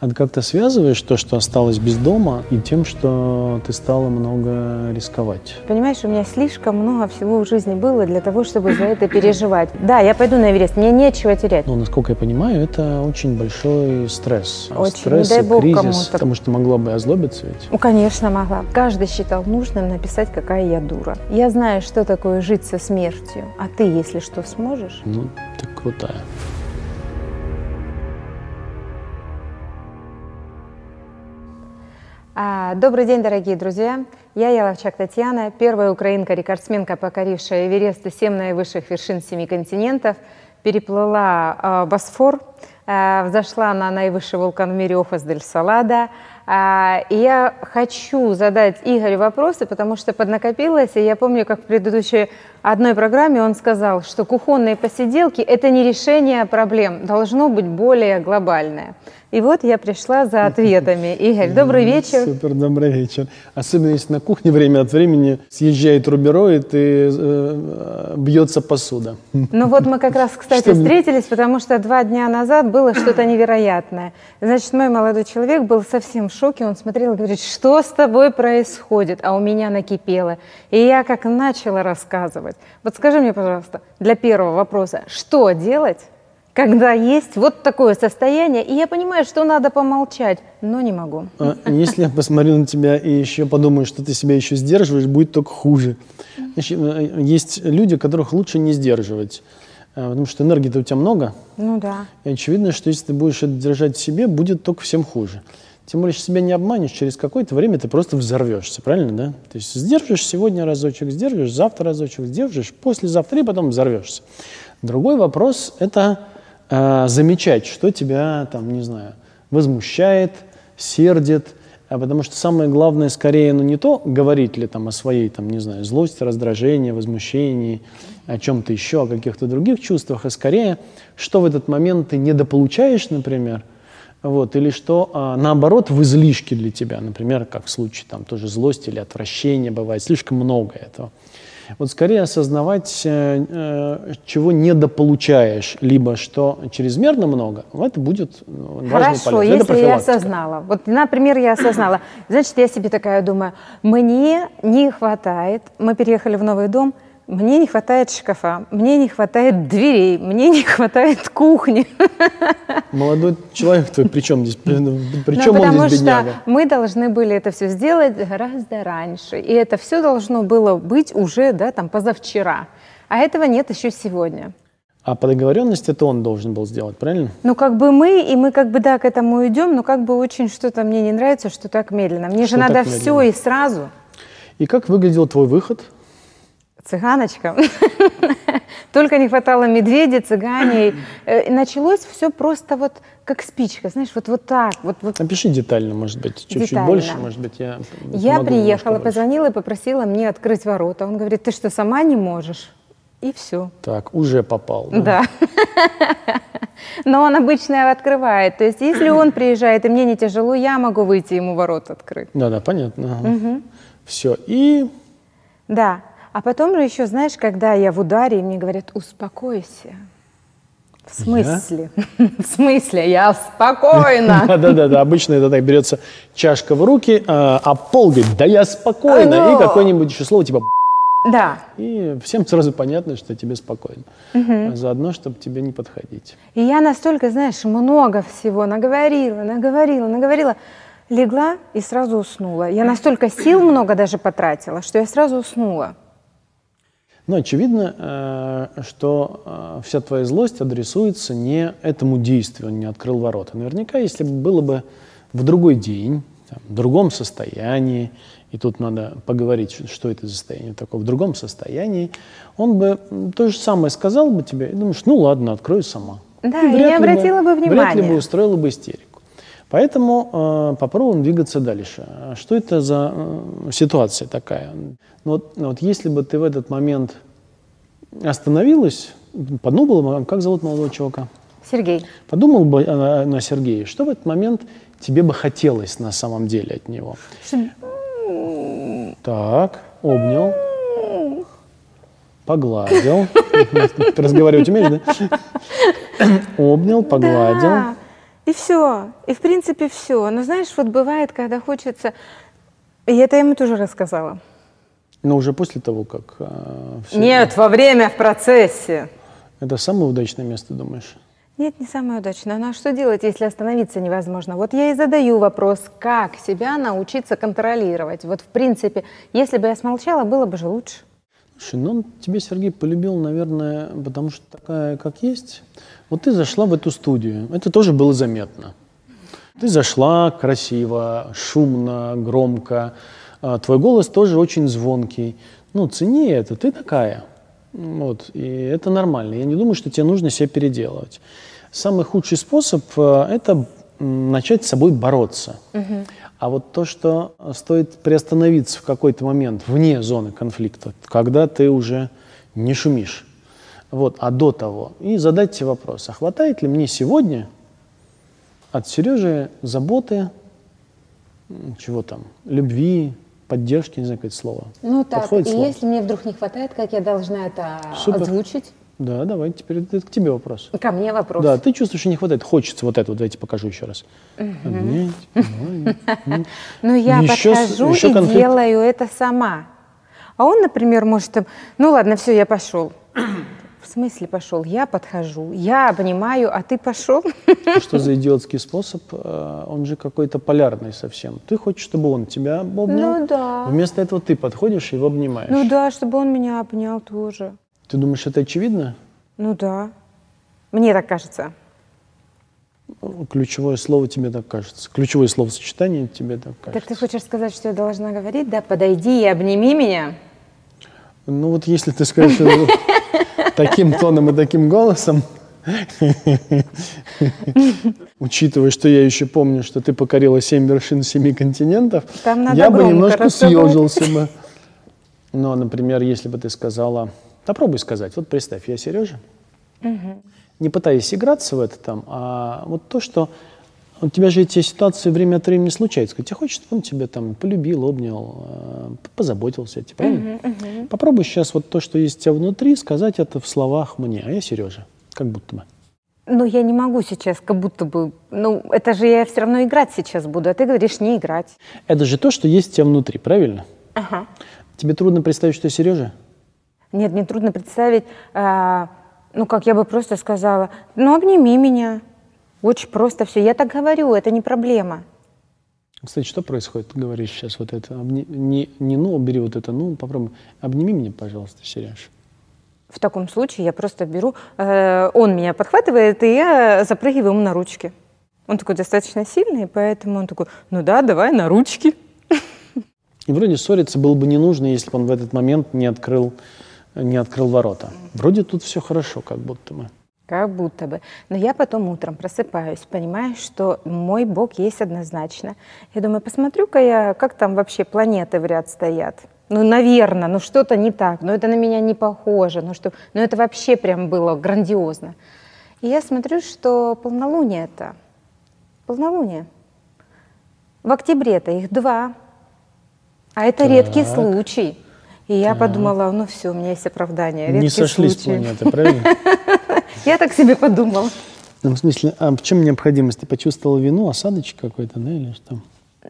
А ты как-то связываешь то, что осталось без дома, и тем, что ты стала много рисковать? Понимаешь, у меня слишком много всего в жизни было для того, чтобы за это переживать. Да, я пойду на Эверест, мне нечего терять. Ну, насколько я понимаю, это очень большой стресс. Очень, стресс не дай бог кризис, кому-то. потому что могла бы озлобиться ведь. Ну, конечно, могла. Каждый считал нужным написать, какая я дура. Я знаю, что такое жить со смертью. А ты, если что, сможешь? Ну, ты крутая. Добрый день, дорогие друзья! Я Яловчак Татьяна, первая украинка-рекордсменка, покорившая Эверест и семь наивысших вершин семи континентов, переплыла а, Босфор, а, взошла на наивысший вулкан в мире Охас-дель-Салада. А, И я хочу задать Игорю вопросы, потому что поднакопилось, и я помню, как в предыдущей одной программе он сказал, что кухонные посиделки – это не решение проблем, должно быть более глобальное. И вот я пришла за ответами. Игорь, добрый вечер. Супер, добрый вечер. Особенно если на кухне время от времени съезжает рубероид и э, бьется посуда. Ну вот мы как раз, кстати, Что встретились, потому что два дня назад было что-то невероятное. Значит, мой молодой человек был совсем в шоке, он смотрел и говорит, что с тобой происходит? А у меня накипело. И я как начала рассказывать. Вот скажи мне, пожалуйста, для первого вопроса, что делать, когда есть вот такое состояние, и я понимаю, что надо помолчать, но не могу. А Если я посмотрю на тебя и еще подумаю, что ты себя еще сдерживаешь, будет только хуже. Э, есть люди, которых лучше не сдерживать, э, потому что энергии-то у тебя много, Ну да. и очевидно, что если ты будешь это держать в себе, будет только всем хуже. Тем более, если себя не обманешь, через какое-то время ты просто взорвешься, правильно, да? То есть сдержишь сегодня разочек, сдержишь завтра разочек, сдержишь послезавтра и потом взорвешься. Другой вопрос – это э, замечать, что тебя, там, не знаю, возмущает, сердит, а потому что самое главное скорее, ну не то, говорить ли там о своей, там, не знаю, злости, раздражении, возмущении, о чем-то еще, о каких-то других чувствах, а скорее, что в этот момент ты недополучаешь, например, вот, или что, а, наоборот, в излишке для тебя, например, как в случае там тоже злости или отвращения бывает, слишком много этого. Вот скорее осознавать, э, э, чего недополучаешь, либо что чрезмерно много, это будет важно и Хорошо, полезно. Это если я осознала. Вот, например, я осознала. Значит, я себе такая думаю, мне не хватает, мы переехали в новый дом, мне не хватает шкафа, мне не хватает дверей, мне не хватает кухни. Молодой человек твой, при чем здесь? При Ну, чем он потому здесь что бедняга? мы должны были это все сделать гораздо раньше. И это все должно было быть уже, да, там, позавчера. А этого нет еще сегодня. А по договоренности это он должен был сделать, правильно? Ну, как бы мы, и мы как бы, да, к этому идем, но как бы очень что-то мне не нравится, что так медленно. Мне Что же надо так все медленно? и сразу. И как выглядел твой выход? Цыганочка. Только не хватало медведей, цыганей. Э, и Началось все просто вот как спичка, знаешь, вот, вот так. Вот, вот. Опиши детально, может быть, чуть-чуть больше, может быть, я Я приехала, позвонила и попросила мне открыть ворота. Он говорит, ты что, сама не можешь? И все. Так, уже попал. да? Да. Но он обычно открывает. То есть, если он приезжает, и мне не тяжело, я могу выйти ему ворот открыть. Да, да, понятно. Все. И Да. А потом же еще, знаешь, когда я в ударе, и мне говорят, успокойся. В смысле? В смысле? Я спокойна. да, да, да, да. Обычно это так берется чашка в руки, а, а пол говорит, да я спокойно, А, ну. и какое-нибудь еще слово типа Да. и всем сразу понятно, что тебе спокойно. А Заодно, чтобы тебе не подходить. И я настолько, знаешь, много всего наговорила, наговорила, наговорила. Легла и сразу уснула. Я настолько сил много даже потратила, что я сразу уснула. Но очевидно, э, что э, вся твоя злость адресуется не этому действию, он не открыл ворота. Наверняка, если бы было бы в другой день, там, в другом состоянии, и тут надо поговорить, что это за состояние такое, в другом состоянии, он бы то же самое сказал бы тебе, и думаешь, ну ладно, открою сама. Да, Ну, и не обратила бы Вряд ли внимания. бы устроила бы истерику. Поэтому э, попробуем двигаться дальше. А Что это за э, ситуация такая? Ну вот, вот если бы ты в этот момент остановилась, подумала, бы, как зовут молодого чувака? Сергей, Подумал бы э, на Сергея, что в этот момент тебе бы хотелось на самом деле от него? Так, обнял, погладил. Разговаривать умеешь, да? Обнял, погладил. И все. И в принципе все. Но знаешь, вот бывает, когда хочется... И это я ему тоже рассказала. Но уже после того, как... э, всё Нет, во время, в процессе. Это самое удачное место, думаешь? Нет, не самое удачное. Ну а что делать, если остановиться невозможно? Вот я и задаю вопрос, как себя научиться контролировать. Вот в принципе, если бы я смолчала, было бы же лучше. Слушай, ну он тебя, Сергей, полюбил, наверное, потому что такая, как есть. Вот ты зашла в эту студию, это тоже было заметно. Ты зашла красиво, шумно, громко. А, Твой голос тоже очень звонкий. Ну, цени это, ты такая. Вот, и это нормально. Я не думаю, что тебе нужно себя переделывать. Самый худший способ э, – это начать с собой бороться. А вот то, что стоит приостановиться в какой-то момент вне зоны конфликта, когда ты уже не шумишь. Вот, а до того. И задать себе вопрос, а хватает ли мне сегодня от Сережи заботы, чего там, любви, поддержки, не знаю, какое слово. Ну так, Подходит и слово? если мне вдруг не хватает, как я должна это Супер. озвучить? Да, давай, теперь это к тебе вопрос. Ко мне вопрос. Да, ты чувствуешь, что не хватает. Хочется вот это вот, давайте покажу еще раз. Но я подхожу и делаю это сама. А он, например, может, ну ладно, все, я пошел. В смысле пошел? Я подхожу, я обнимаю, а ты пошел? Что за идиотский способ? Э, Он же какой-то полярный совсем. Ты хочешь, чтобы он тебя обнял? Ну да. Вместо этого ты подходишь и его обнимаешь. Ну да, чтобы он меня обнял тоже. Ты думаешь, это очевидно? Ну да. Мне так кажется. Ну, Ключевое слово тебе так кажется. Ключевое словосочетание тебе так Так кажется. ты хочешь сказать, что я должна говорить, да? Подойди и обними меня. Ну вот если ты скажешь таким тоном и таким голосом, учитывая, что я еще помню, что ты покорила семь вершин семи континентов, я бы немножко съежился бы. Но, например, если бы ты сказала, попробуй сказать, вот представь, я Сережа, не пытаясь играться в это там, а вот то, что у тебя же эти ситуации время от времени случаются. Когда тебе хочется, он тебя там полюбил, обнял, э, позаботился о тебе, правильно? Попробуй сейчас вот то, что есть у тебя внутри, сказать это в словах мне, а я Сережа, как будто бы. Ну, я не могу сейчас, как будто бы... Ну, это же я все равно играть сейчас буду, а ты говоришь не играть. Это же то, что есть у тебя внутри, правильно? Ага. Тебе трудно представить, что я Сережа? Нет, мне трудно представить, а, ну, как я бы просто сказала, ну, обними меня. Очень просто все. Я так говорю, это не проблема. Кстати, что происходит? Ты говоришь сейчас вот это. Обни- не, не ну, бери вот это, ну, попробуй. Обними меня, пожалуйста, Сереж. В таком случае я просто беру, э, он меня подхватывает, и я запрыгиваю ему на ручки. Он такой достаточно сильный, поэтому он такой, ну да, давай на ручки. И вроде ссориться было бы не нужно, если бы он в этот момент не открыл, не открыл ворота. Вроде тут все хорошо, как будто бы. Как будто бы. Но я потом утром просыпаюсь, понимаю, что мой Бог есть однозначно. Я думаю, посмотрю-ка я, как там вообще планеты в ряд стоят. Ну, наверное, ну что-то не так, ну это на меня не похоже, ну что, ну это вообще прям было грандиозно. И я смотрю, что полнолуние это, полнолуние. В октябре-то их два, а это редкий Так. случай. И я подумала, ну все, у меня есть оправдание. не редкий сошлись случай. планеты, правильно? Я так себе подумала. Ну, в смысле, а в чем необходимость? Ты почувствовала вину, осадочек какой-то, да, или что?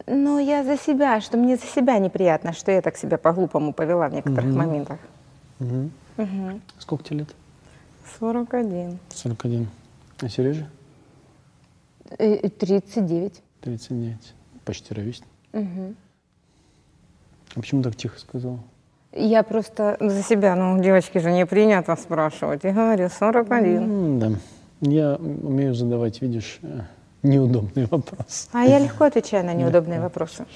Ну, я за себя, что мне за себя неприятно, что я так себя по-глупому повела в некоторых моментах. Сколько тебе лет? 41. 41. А Сережа? Э, 39. 39. Почти ровесник. А почему так тихо сказала? Я просто за себя, ну, девочки же не принято спрашивать. Я говорю, 41. М, Да. Я умею задавать, видишь, э, неудобные вопросы. А я легко отвечаю на неудобные вопросы.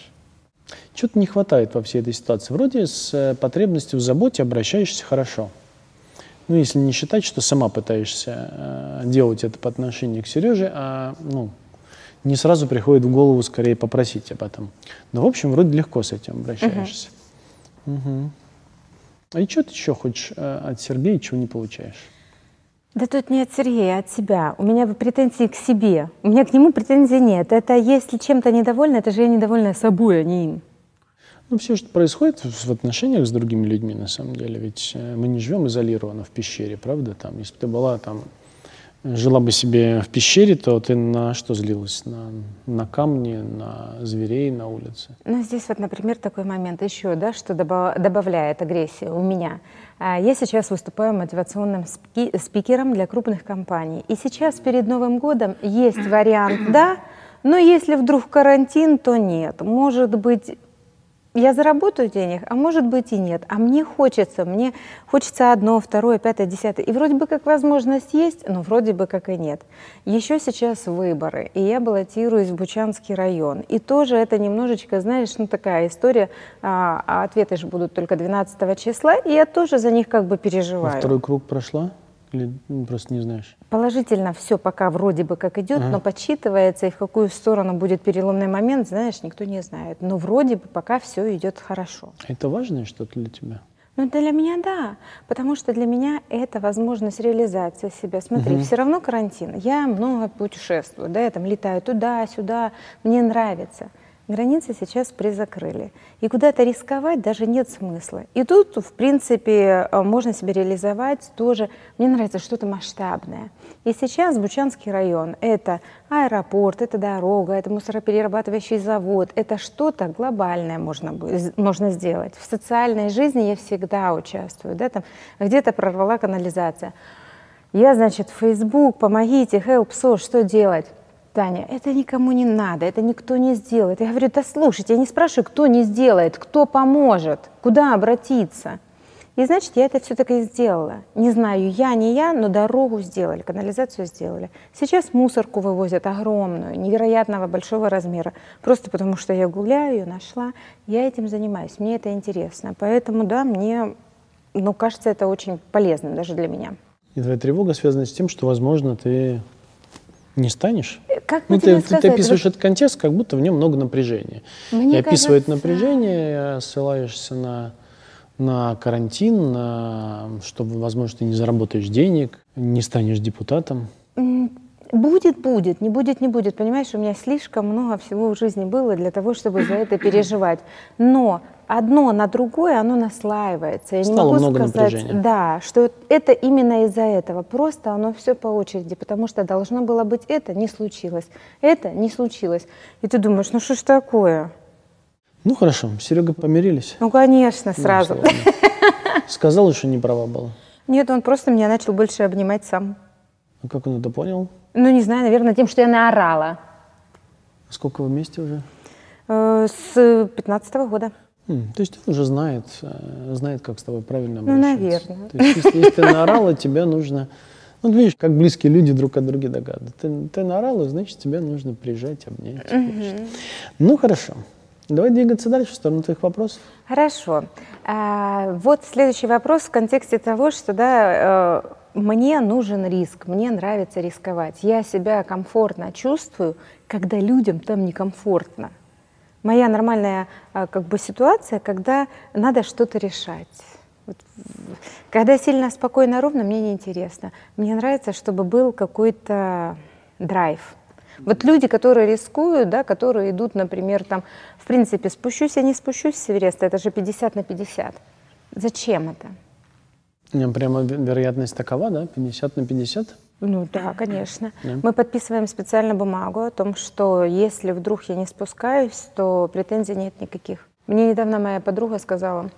Чего-то не хватает во всей этой ситуации. Вроде с э, потребностью в заботе обращаешься хорошо. Ну, если не считать, что сама пытаешься э, делать это по отношению к Сереже, а ну, не сразу приходит в голову скорее попросить об этом. Но, в общем, вроде легко с этим обращаешься. Мгм. А и что ты еще хочешь э, от Сергея, чего не получаешь? Да тут не от Сергея, а от себя. У меня претензии к себе. У меня к нему претензий нет. Это если чем-то недовольна, это же я недовольна собой, а не им. Ну, все, что происходит в отношениях с другими людьми, на самом деле, ведь э, мы не живем изолированно в пещере, правда? Там, если бы ты была там жила бы себе в пещере, то ты на что злилась? На, на камни, на зверей на улице? Ну, здесь вот, например, такой момент еще, да, что добавляет агрессии у меня. А, я сейчас выступаю мотивационным спикером для крупных компаний. И сейчас перед Новым годом есть вариант «да», но если вдруг карантин, то нет. Может быть, я заработаю денег, а может быть и нет. А мне хочется, мне хочется одно, второе, пятое, десятое. И вроде бы как возможность есть, но вроде бы как и нет. Еще сейчас выборы, и я баллотируюсь в Бучанский район. И тоже это немножечко, знаешь, ну такая история, а, а ответы же будут только 12 числа, и я тоже за них как бы переживаю. А второй круг прошла? Или ну, просто не знаешь? Положительно все пока вроде бы как идет, ага. но подсчитывается, и в какую сторону будет переломный момент, знаешь, никто не знает. Но вроде бы пока все идет хорошо. Это важное что-то для тебя? Ну, для меня да, потому что для меня это возможность реализации себя. Смотри, угу. все равно карантин. Я много путешествую, да, я там летаю туда-сюда, мне нравится. Границы сейчас призакрыли. И куда-то рисковать даже нет смысла. И тут, в принципе, э, можно себя реализовать тоже. Мне нравится что-то масштабное. И сейчас Бучанский район – это аэропорт, это дорога, это мусороперерабатывающий завод. Это что-то глобальное можно, можно сделать. В социальной жизни я всегда участвую. Да, там где-то прорвала канализация. Я, значит, Facebook, помогите, help, so, что делать? Таня, это никому не надо, это никто не сделает. Я говорю, да слушайте, я не спрашиваю, кто не сделает, кто поможет, куда обратиться. И значит, я это все-таки сделала. Не знаю, я, не я, но дорогу сделали, канализацию сделали. Сейчас мусорку вывозят огромную, невероятного большого размера. Просто потому что я гуляю, ее нашла. Я этим занимаюсь, мне это интересно. Поэтому, да, мне, ну, кажется, это очень полезным даже для меня. И твоя тревога связана с тем, что, возможно, ты не станешь? Как ну, ты, ты, ты описываешь этот контекст, как будто в нем много напряжения. Мне и описывает кажется... напряжение, ссылаешься на, на карантин, на, что, возможно, ты не заработаешь денег, не станешь депутатом. Будет, будет, не будет, не будет. Понимаешь, у меня слишком много всего в жизни было для того, чтобы за это переживать. Но одно на другое, оно наслаивается. Я Стало не могу много сказать, напряжения. да, что это именно из-за этого. Просто оно все по очереди, потому что должно было быть это, не случилось. Это не случилось. И ты думаешь, ну что ж такое? Ну хорошо, Серега помирились. Ну конечно, ну, сразу. Ну, Сказал, что не права была. Нет, он просто меня начал больше обнимать сам. А как он это понял? Ну не знаю, наверное, тем, что я наорала. Сколько вы вместе уже? Э, с 15 -го года. Mm, то есть он уже знает, э, знает, как с тобой правильно ну, обращаться. Ну, наверное. То есть, если, если ты наорала, тебе нужно... Ну, видишь, как близкие люди друг от друга догадываются. Ты, ты наорала, значит, тебе нужно прижать, обнять. Угу. Ну, хорошо. Давай двигаться дальше в сторону твоих вопросов. Хорошо. А, вот следующий вопрос в контексте того, что да, э, мне нужен риск, мне нравится рисковать. Я себя комфортно чувствую, когда людям там некомфортно моя нормальная а, как бы ситуация, когда надо что-то решать. Вот, когда сильно спокойно, ровно, мне неинтересно. Мне нравится, чтобы был какой-то драйв. Вот люди, которые рискуют, да, которые идут, например, там, в принципе, спущусь я не спущусь с Эвереста, это же 50 на 50. Зачем это? Прямо вероятность такова, да, 50 на 50? Ну да, конечно. Да. Мы подписываем специально бумагу о том, что если вдруг я не спускаюсь, то претензий нет никаких. Мне недавно моя подруга сказала,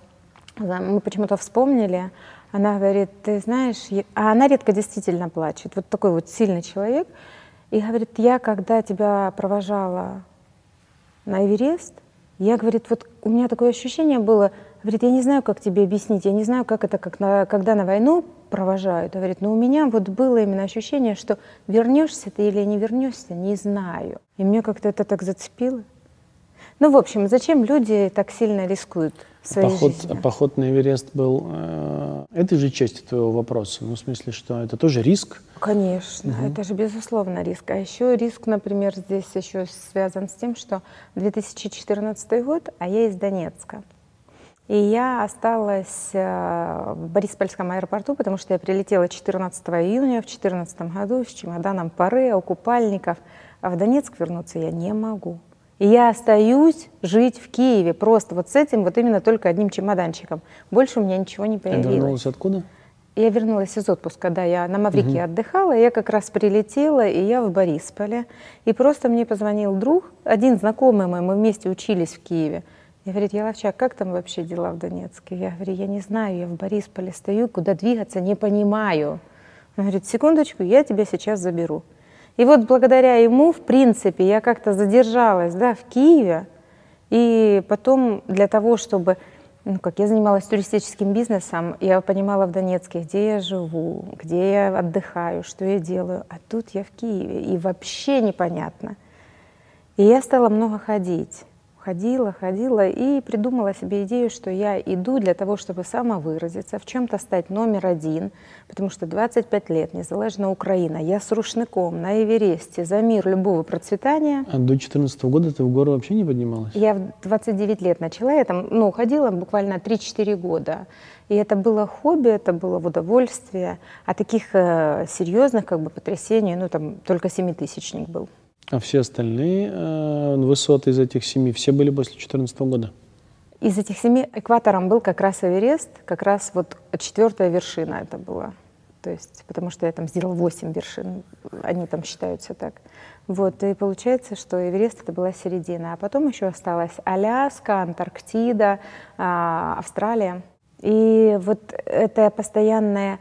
мы почему-то вспомнили, она говорит, ты знаешь, а она редко действительно плачет, вот такой вот сильный человек, и говорит, я когда тебя провожала на Эверест, я, говорит, вот у меня такое ощущение было, говорит, я не знаю, как тебе объяснить, я не знаю, как это, как на, когда на войну провожают. Говорит, но у меня вот было именно ощущение, что вернешься ты или не вернешься, не знаю. И мне как-то это так зацепило. Ну, в общем, зачем люди так сильно рискуют своей поход, жизнью? Поход на Эверест был э, этой же частью твоего вопроса. Ну, в смысле, что это тоже риск? Конечно, угу. это же безусловно риск. А еще риск, например, здесь еще связан с тем, что 2014 год, а я из Донецка. И я осталась э, в Бориспольском аэропорту, потому что я прилетела 14 июня в 2014 году с чемоданом пары, купальников. А в Донецк вернуться я не могу. И я остаюсь жить в Киеве просто вот с этим, вот именно только одним чемоданчиком. Больше у меня ничего не появилось. Ты вернулась откуда? я вернулась из отпуска, да, я на Маврике угу. отдыхала, я как раз прилетела, и я в Борисполе. И просто мне позвонил друг, один знакомый мой, мы вместе учились в Киеве. И говорит, Яловчак, как там вообще дела в Донецке? Я говорю, я не знаю, я в Борисполе стою, куда двигаться, не понимаю. Он говорит, секундочку, я тебя сейчас заберу. И вот благодаря ему, в принципе, я как-то задержалась да, в Киеве, и потом для того, чтобы ну как, я занималась туристическим бизнесом, я понимала в Донецке, где я живу, где я отдыхаю, что я делаю, а тут я в Киеве, и вообще непонятно. И я стала много ходить ходила, ходила и придумала себе идею, что я иду для того, чтобы самовыразиться, в чем-то стать номер один, потому что 25 лет, незалежна Украина, я с рушником на Эвересте за мир любого процветания. А до 14 года ты в гору вообще не поднималась? Я в 29 лет начала, я там, ну, ходила буквально 3-4 года. И это было хобби, это было в удовольствие. А таких э, серьезных как бы потрясений, ну, там только семитысячник был. А все остальные э, высоты из этих семи, все были после 2014 года? Из этих семи экватором был как раз Эверест, как раз вот четвертая вершина это была. То есть, потому что я там сделала восемь вершин, они там считаются так. Вот, и получается, что Эверест это была середина. А потом еще осталась Аляска, Антарктида, э, Австралия. И вот это постоянное а,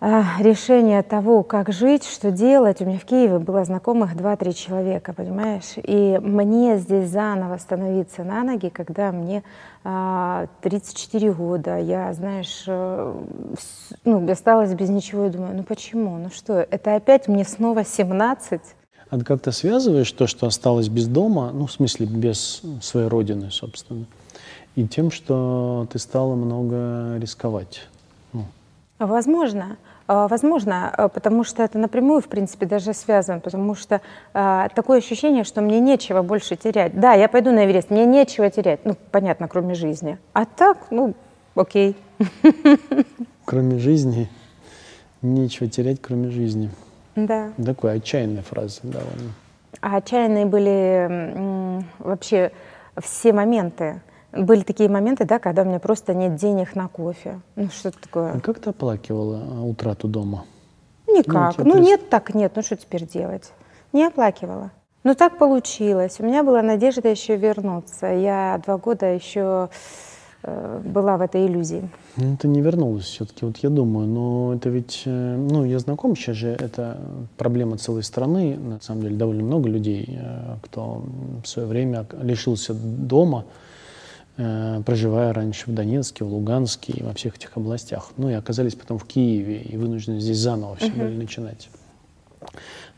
решение того, как жить, что делать. У меня в Киеве было знакомых 2-3 человека, понимаешь? И мне здесь заново становиться на ноги, когда мне а, 34 года, я, знаешь, э, ну, осталась без ничего и думаю, ну почему, ну что, это опять мне снова 17? А как-то связываешь то, что осталось без дома, ну, в смысле, без своей родины, собственно, и тем, что ты стала много рисковать? Возможно. А, возможно, а, потому что это напрямую, в принципе, даже связано, потому что э, такое ощущение, что мне нечего больше терять. Да, я пойду на Эверест, мне нечего терять, ну, понятно, кроме жизни. А так, ну, окей. Кроме жизни, нечего терять, кроме жизни. Да. Такой отчаянная фраза довольно. А отчаянные были вообще все моменты. Были такие моменты, да, когда у меня просто нет денег на кофе. Ну, что такое? А как ты оплакивала а, утрату дома? Никак. Ну, ну нет, так нет. Ну, что теперь делать? Не оплакивала. Ну, так получилось. У меня была надежда еще вернуться. Я два года еще э, была в этой иллюзии. Ну, ты не вернулась все-таки, вот я думаю, но это ведь, э, ну, я знаком сейчас же, это проблема целой страны, на самом деле довольно много людей, э, кто в свое время лишился дома, проживая раньше в Донецке, в Луганске и во всех этих областях. Ну и оказались потом в Киеве и вынуждены здесь заново все uh-huh. начинать.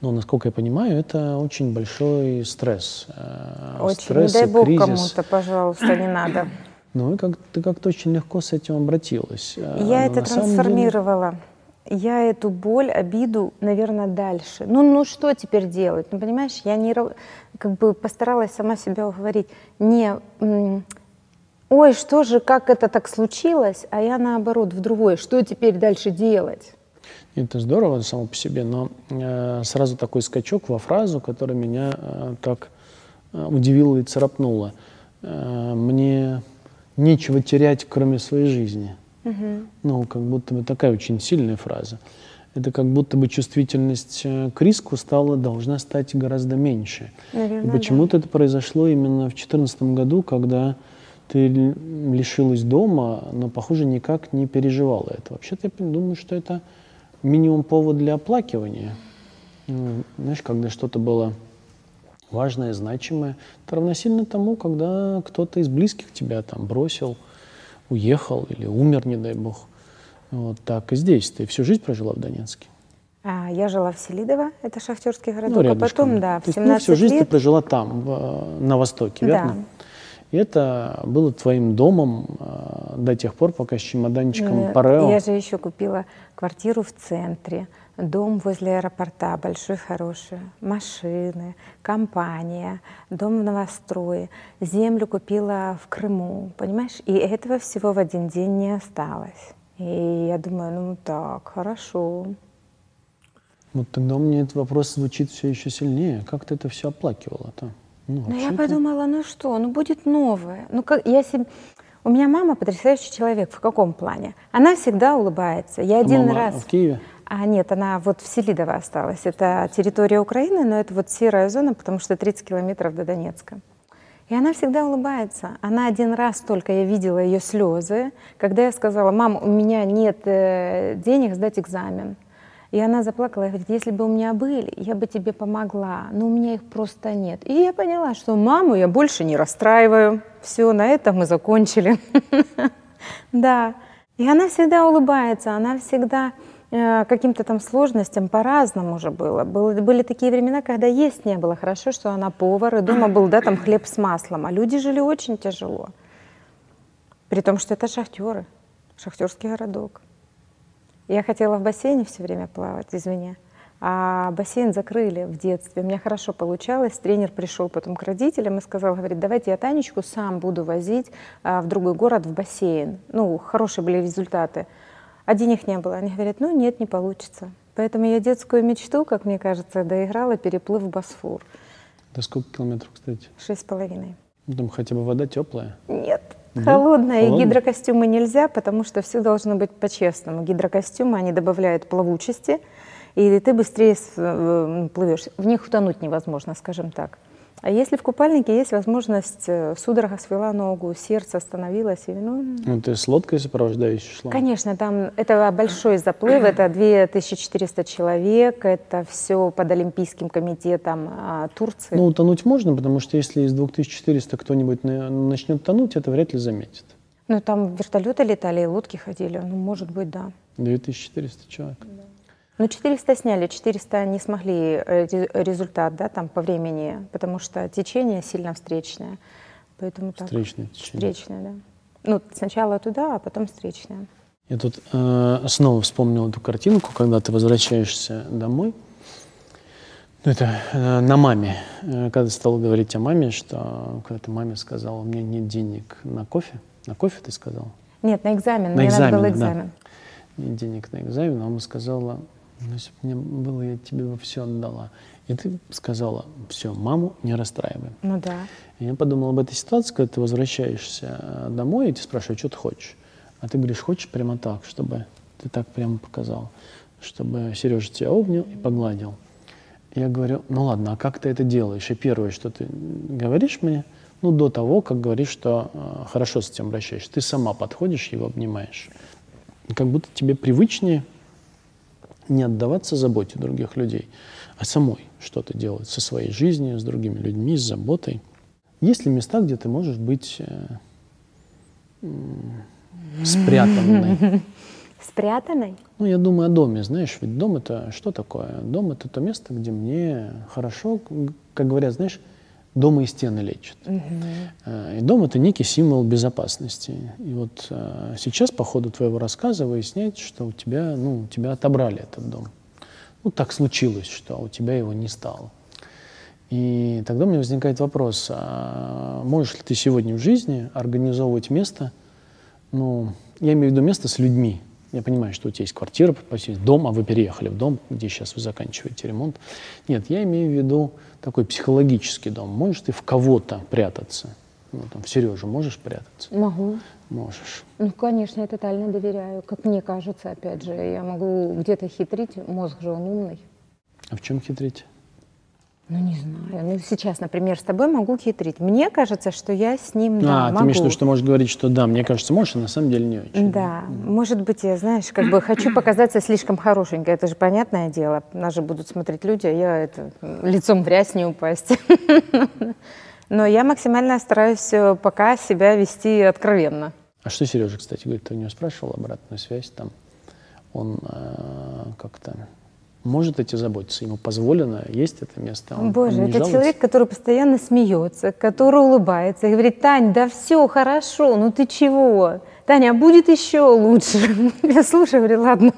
Но, насколько я понимаю, это очень большой стресс. Э, очень. Стресс не дай бог кризис. кому-то, пожалуйста, не надо. Ну и как, ты как-то очень легко с этим обратилась. Э, я Но это трансформировала. Деле... Я эту боль, обиду, наверное, дальше. Ну, ну что теперь делать? Ну, понимаешь, я не как бы постаралась сама себя уговорить. Не ой, что же, как это так случилось, а я наоборот в другое, что теперь дальше делать? Это здорово само по себе, но э, сразу такой скачок во фразу, которая меня э, так э, удивила и царапнула. Э, мне нечего терять, кроме своей жизни. Угу. Ну, как будто бы такая очень сильная фраза. Это как будто бы чувствительность э, к риску стала, должна стать гораздо меньше. Наверное, и почему-то да. это произошло именно в 2014 году, когда ты лишилась дома, но, похоже, никак не переживала это. Вообще-то я думаю, что это минимум повод для оплакивания. Ну, знаешь, когда что-то было важное, значимое, это равносильно тому, когда кто-то из близких тебя там бросил, уехал или умер, не дай бог. Вот так и здесь. Ты всю жизнь прожила в Донецке. А, я жила в Селидово, это шахтерский городок, ну, а потом, да, в 17 То есть, ну, всю жизнь лет... ты прожила там, в, на Востоке, верно? Да. И это было твоим домом э, до тех пор, пока с чемоданчиком ну, Парео. Я же еще купила квартиру в центре, дом возле аэропорта, большой, хороший, машины, компания, дом в новострое, землю купила в Крыму, понимаешь? И этого всего в один день не осталось. И я думаю, ну так, хорошо. Вот тогда мне этот вопрос звучит все еще сильнее. Как ты это все оплакивала-то? Ну, я подумала, ну что, ну будет новое. Ну как я себе... У меня мама потрясающий человек. В каком плане? Она всегда улыбается. Я один мама раз... в Киеве? А нет, она вот в Селидово осталась. Это территория Украины, но это вот серая зона, потому что 30 километров до Донецка. И она всегда улыбается. Она один раз только, я видела ее слезы, когда я сказала, мам, у меня нет э, денег сдать экзамен. И она заплакала и говорит, если бы у меня были, я бы тебе помогла, но у меня их просто нет. И я поняла, что маму я больше не расстраиваю. Все, на этом мы закончили. Да. И она всегда улыбается, она всегда э, каким-то там сложностям по-разному же было. было. Были такие времена, когда есть не было. Хорошо, что она повар, и дома был, да, там хлеб с маслом. А люди жили очень тяжело. При том, что это шахтеры, шахтерский городок. Я хотела в бассейне все время плавать, извини. А бассейн закрыли в детстве. У меня хорошо получалось. Тренер пришел потом к родителям и сказал, говорит, давайте я Танечку сам буду возить а, в другой город в бассейн. Ну, хорошие были результаты. А денег не было. Они говорят, ну нет, не получится. Поэтому я детскую мечту, как мне кажется, доиграла, переплыв в Босфор. Это сколько километров, кстати? Шесть с половиной. Там хотя бы вода теплая. Нет, Да? холодная. И Холодная? гидрокостюмы нельзя, потому что все должно быть по-честному. Гидрокостюмы, они добавляют плавучести, и ты быстрее с- э, плывешь. В них утонуть невозможно, скажем так. А если в купальнике есть возможность, э, судорога свела ногу, сердце остановилось, и, ну, Ну, ты с лодкой сопровождающей шла? Конечно, там это большой заплыв, это 2400 человек, это все под Олимпийским комитетом а, Турции. Ну, утонуть можно, потому что если из 2400 кто-нибудь на- начнет тонуть, это вряд ли заметит. Ну, там вертолеты летали и лодки ходили, ну, может быть, да. 2400 человек. Ну, 400 сняли, 400 не смогли э, ре- результат, да, там по времени, потому что течение сильно встречное. Поэтому так. Встречное течение. Встречное, да. Ну, сначала туда, а потом встречное. Я тут э, снова вспомнил эту картинку, когда ты возвращаешься домой. Ну, это э, на маме. Э, когда ты стал говорить о маме, что когда ты маме сказала, у меня нет денег на кофе. На кофе ты сказал? Нет, на экзамен, На мне надо было экзамен, да. экзамен. Нет денег на экзамен. А мама сказала, ну, если бы мне было, я тебе бы все отдала. И ты сказала, все, маму не расстраивай. Ну да. И я подумал об этой ситуации, когда ты возвращаешься э, домой, и ты спрашиваешь, что ты хочешь. А ты говоришь, хочешь прямо так, чтобы ты так прямо показал, чтобы Сережа тебя обнял и погладил. И я говорю, ну ладно, а как ты это делаешь? И первое, что ты говоришь мне, ну до того, как говоришь, что э, хорошо с этим обращаешься, ты сама подходишь, его обнимаешь. Как будто тебе привычнее не отдаваться заботе других людей, а самой что-то делать со своей жизнью, с другими людьми, с заботой. Есть ли места, где ты можешь быть э, спрятанной? Спрятанной? Ну, я думаю о доме, знаешь, ведь дом это что такое? Дом это то место, где мне хорошо, как говорят, знаешь, дома и стены лечат. Э, И дом это некий символ безопасности. И вот э, сейчас по ходу твоего рассказа выясняется, что у тебя, ну, у тебя отобрали этот дом. Ну, так случилось, что у тебя его не стало. И тогда у меня возникает вопрос, а можешь ли ты сегодня в жизни организовывать место, ну, я имею в виду место с людьми. Я понимаю, что у тебя есть квартира, есть дом, а вы переехали в дом, где сейчас вы заканчиваете ремонт. Нет, я имею в виду такой психологический дом. Можешь ты в кого-то прятаться? Ну, там, в Сережу можешь прятаться? Могу. Можешь. Ну, конечно, я тотально доверяю. Как мне кажется, опять же, я могу где-то хитрить, мозг же он умный. А в чем хитрить? Ну, не знаю. Ну, сейчас, например, с тобой могу хитрить. Мне кажется, что я с ним, да, а, могу. ты имеешь в виду, что можешь говорить, что да, мне кажется, можешь, а на самом деле не очень. Да, может быть, я, знаешь, как бы хочу показаться слишком хорошенькой. Это же понятное дело. Нас же будут смотреть люди, а я это, лицом в грязь не упасть. Но я максимально стараюсь э, пока себя вести откровенно. А что Сережа, кстати, говорит, ты у него спрашивал обратную связь там? Он э, как-то может эти заботиться? Ему позволено есть это место? Он, Боже, он это жалуется? человек, который постоянно смеется, который улыбается и говорит, Тань, да все хорошо, ну ты чего? Таня, а будет еще лучше. Я слушаю, говорю, ладно.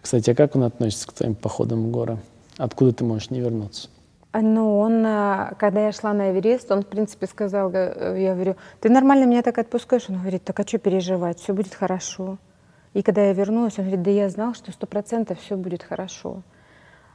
Кстати, а как он относится к твоим походам в горы? Откуда ты можешь не вернуться? Ну, он, а, когда я шла на Эверест, он, в принципе, сказал, э, я говорю, ты нормально меня так отпускаешь? Он говорит, так а что переживать, все будет хорошо. И когда я вернулась, он говорит, да я знал, что сто процентов все будет хорошо.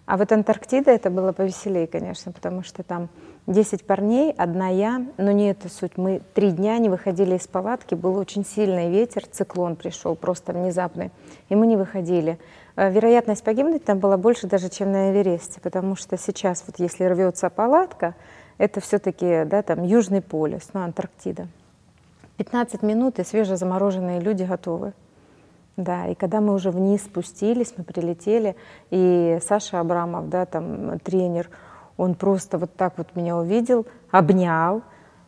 А вот Антарктида это было повеселее, конечно, потому что там 10 парней, одна я, но не это суть. Мы три дня не выходили из палатки, был очень сильный ветер, циклон пришел просто внезапный, и мы не выходили. Э, вероятность погибнуть там была больше даже, чем на Эвересте, потому что сейчас вот если рвется палатка, это все-таки да, там Южный полюс, ну, Антарктида. 15 минут и свежезамороженные люди готовы. Да, и когда мы уже вниз спустились, мы прилетели, и Саша Абрамов, да, там тренер, он просто вот так вот меня увидел, обнял,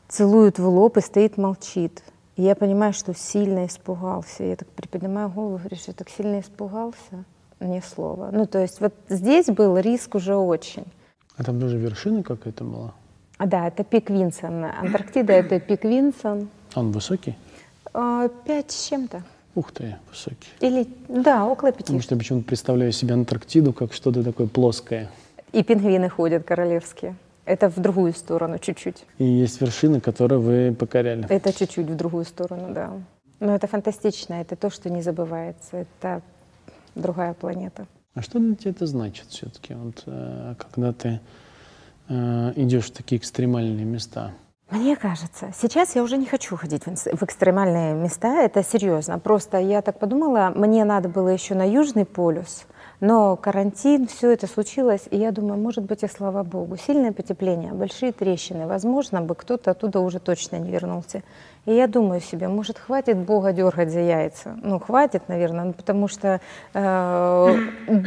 целует в лоб и стоит, молчит. И я понимаю, что сильно испугался. Я так приподнимаю голову, говорю, что так сильно испугался. Ни слова. Ну, то есть вот здесь был риск уже очень. А там тоже вершина какая-то была? А, да, это пик Винсон. Антарктида — это пик Винсон. Он высокий? А, пять с чем-то. Ух ты, высокий. Или, да, около пяти. Потому что я почему-то представляю себе Антарктиду как что-то такое плоское. И пингвины ходят королевские. Это в другую сторону чуть-чуть. И есть вершины, которые вы покоряли. Это чуть-чуть в другую сторону, да. Но это фантастично, это то, что не забывается. Это другая планета. А что для тебя это значит все-таки, вот, э, когда ты э, идешь в такие экстремальные места? Мне кажется, сейчас я уже не хочу ходить в экстремальные места, это серьезно. Просто я так подумала, мне надо было еще на Южный полюс, но карантин, все это случилось, и я думаю, может быть, и слава богу. Сильное потепление, большие трещины, возможно, бы кто-то оттуда уже точно не вернулся. И я думаю себе, может, хватит Бога дергать за яйца? Ну, хватит, наверное, ну, потому что э,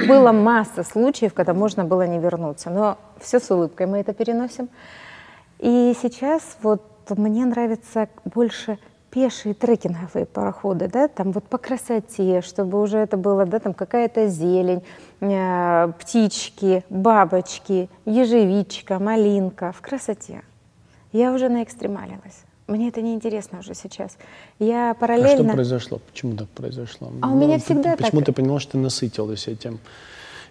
была масса случаев, когда можно было не вернуться. Но все с улыбкой мы это переносим. И сейчас вот мне нравится больше пешие трекинговые пароходы, да, там вот по красоте, чтобы уже это было, да, там какая-то зелень, э, птички, бабочки, ежевичка, малинка в красоте. Я уже наэкстремалилась. Мне это не интересно уже сейчас. Я параллельно... А что произошло? Почему так произошло? А у меня всегда ты, Почему ты поняла, что ты насытилась этим?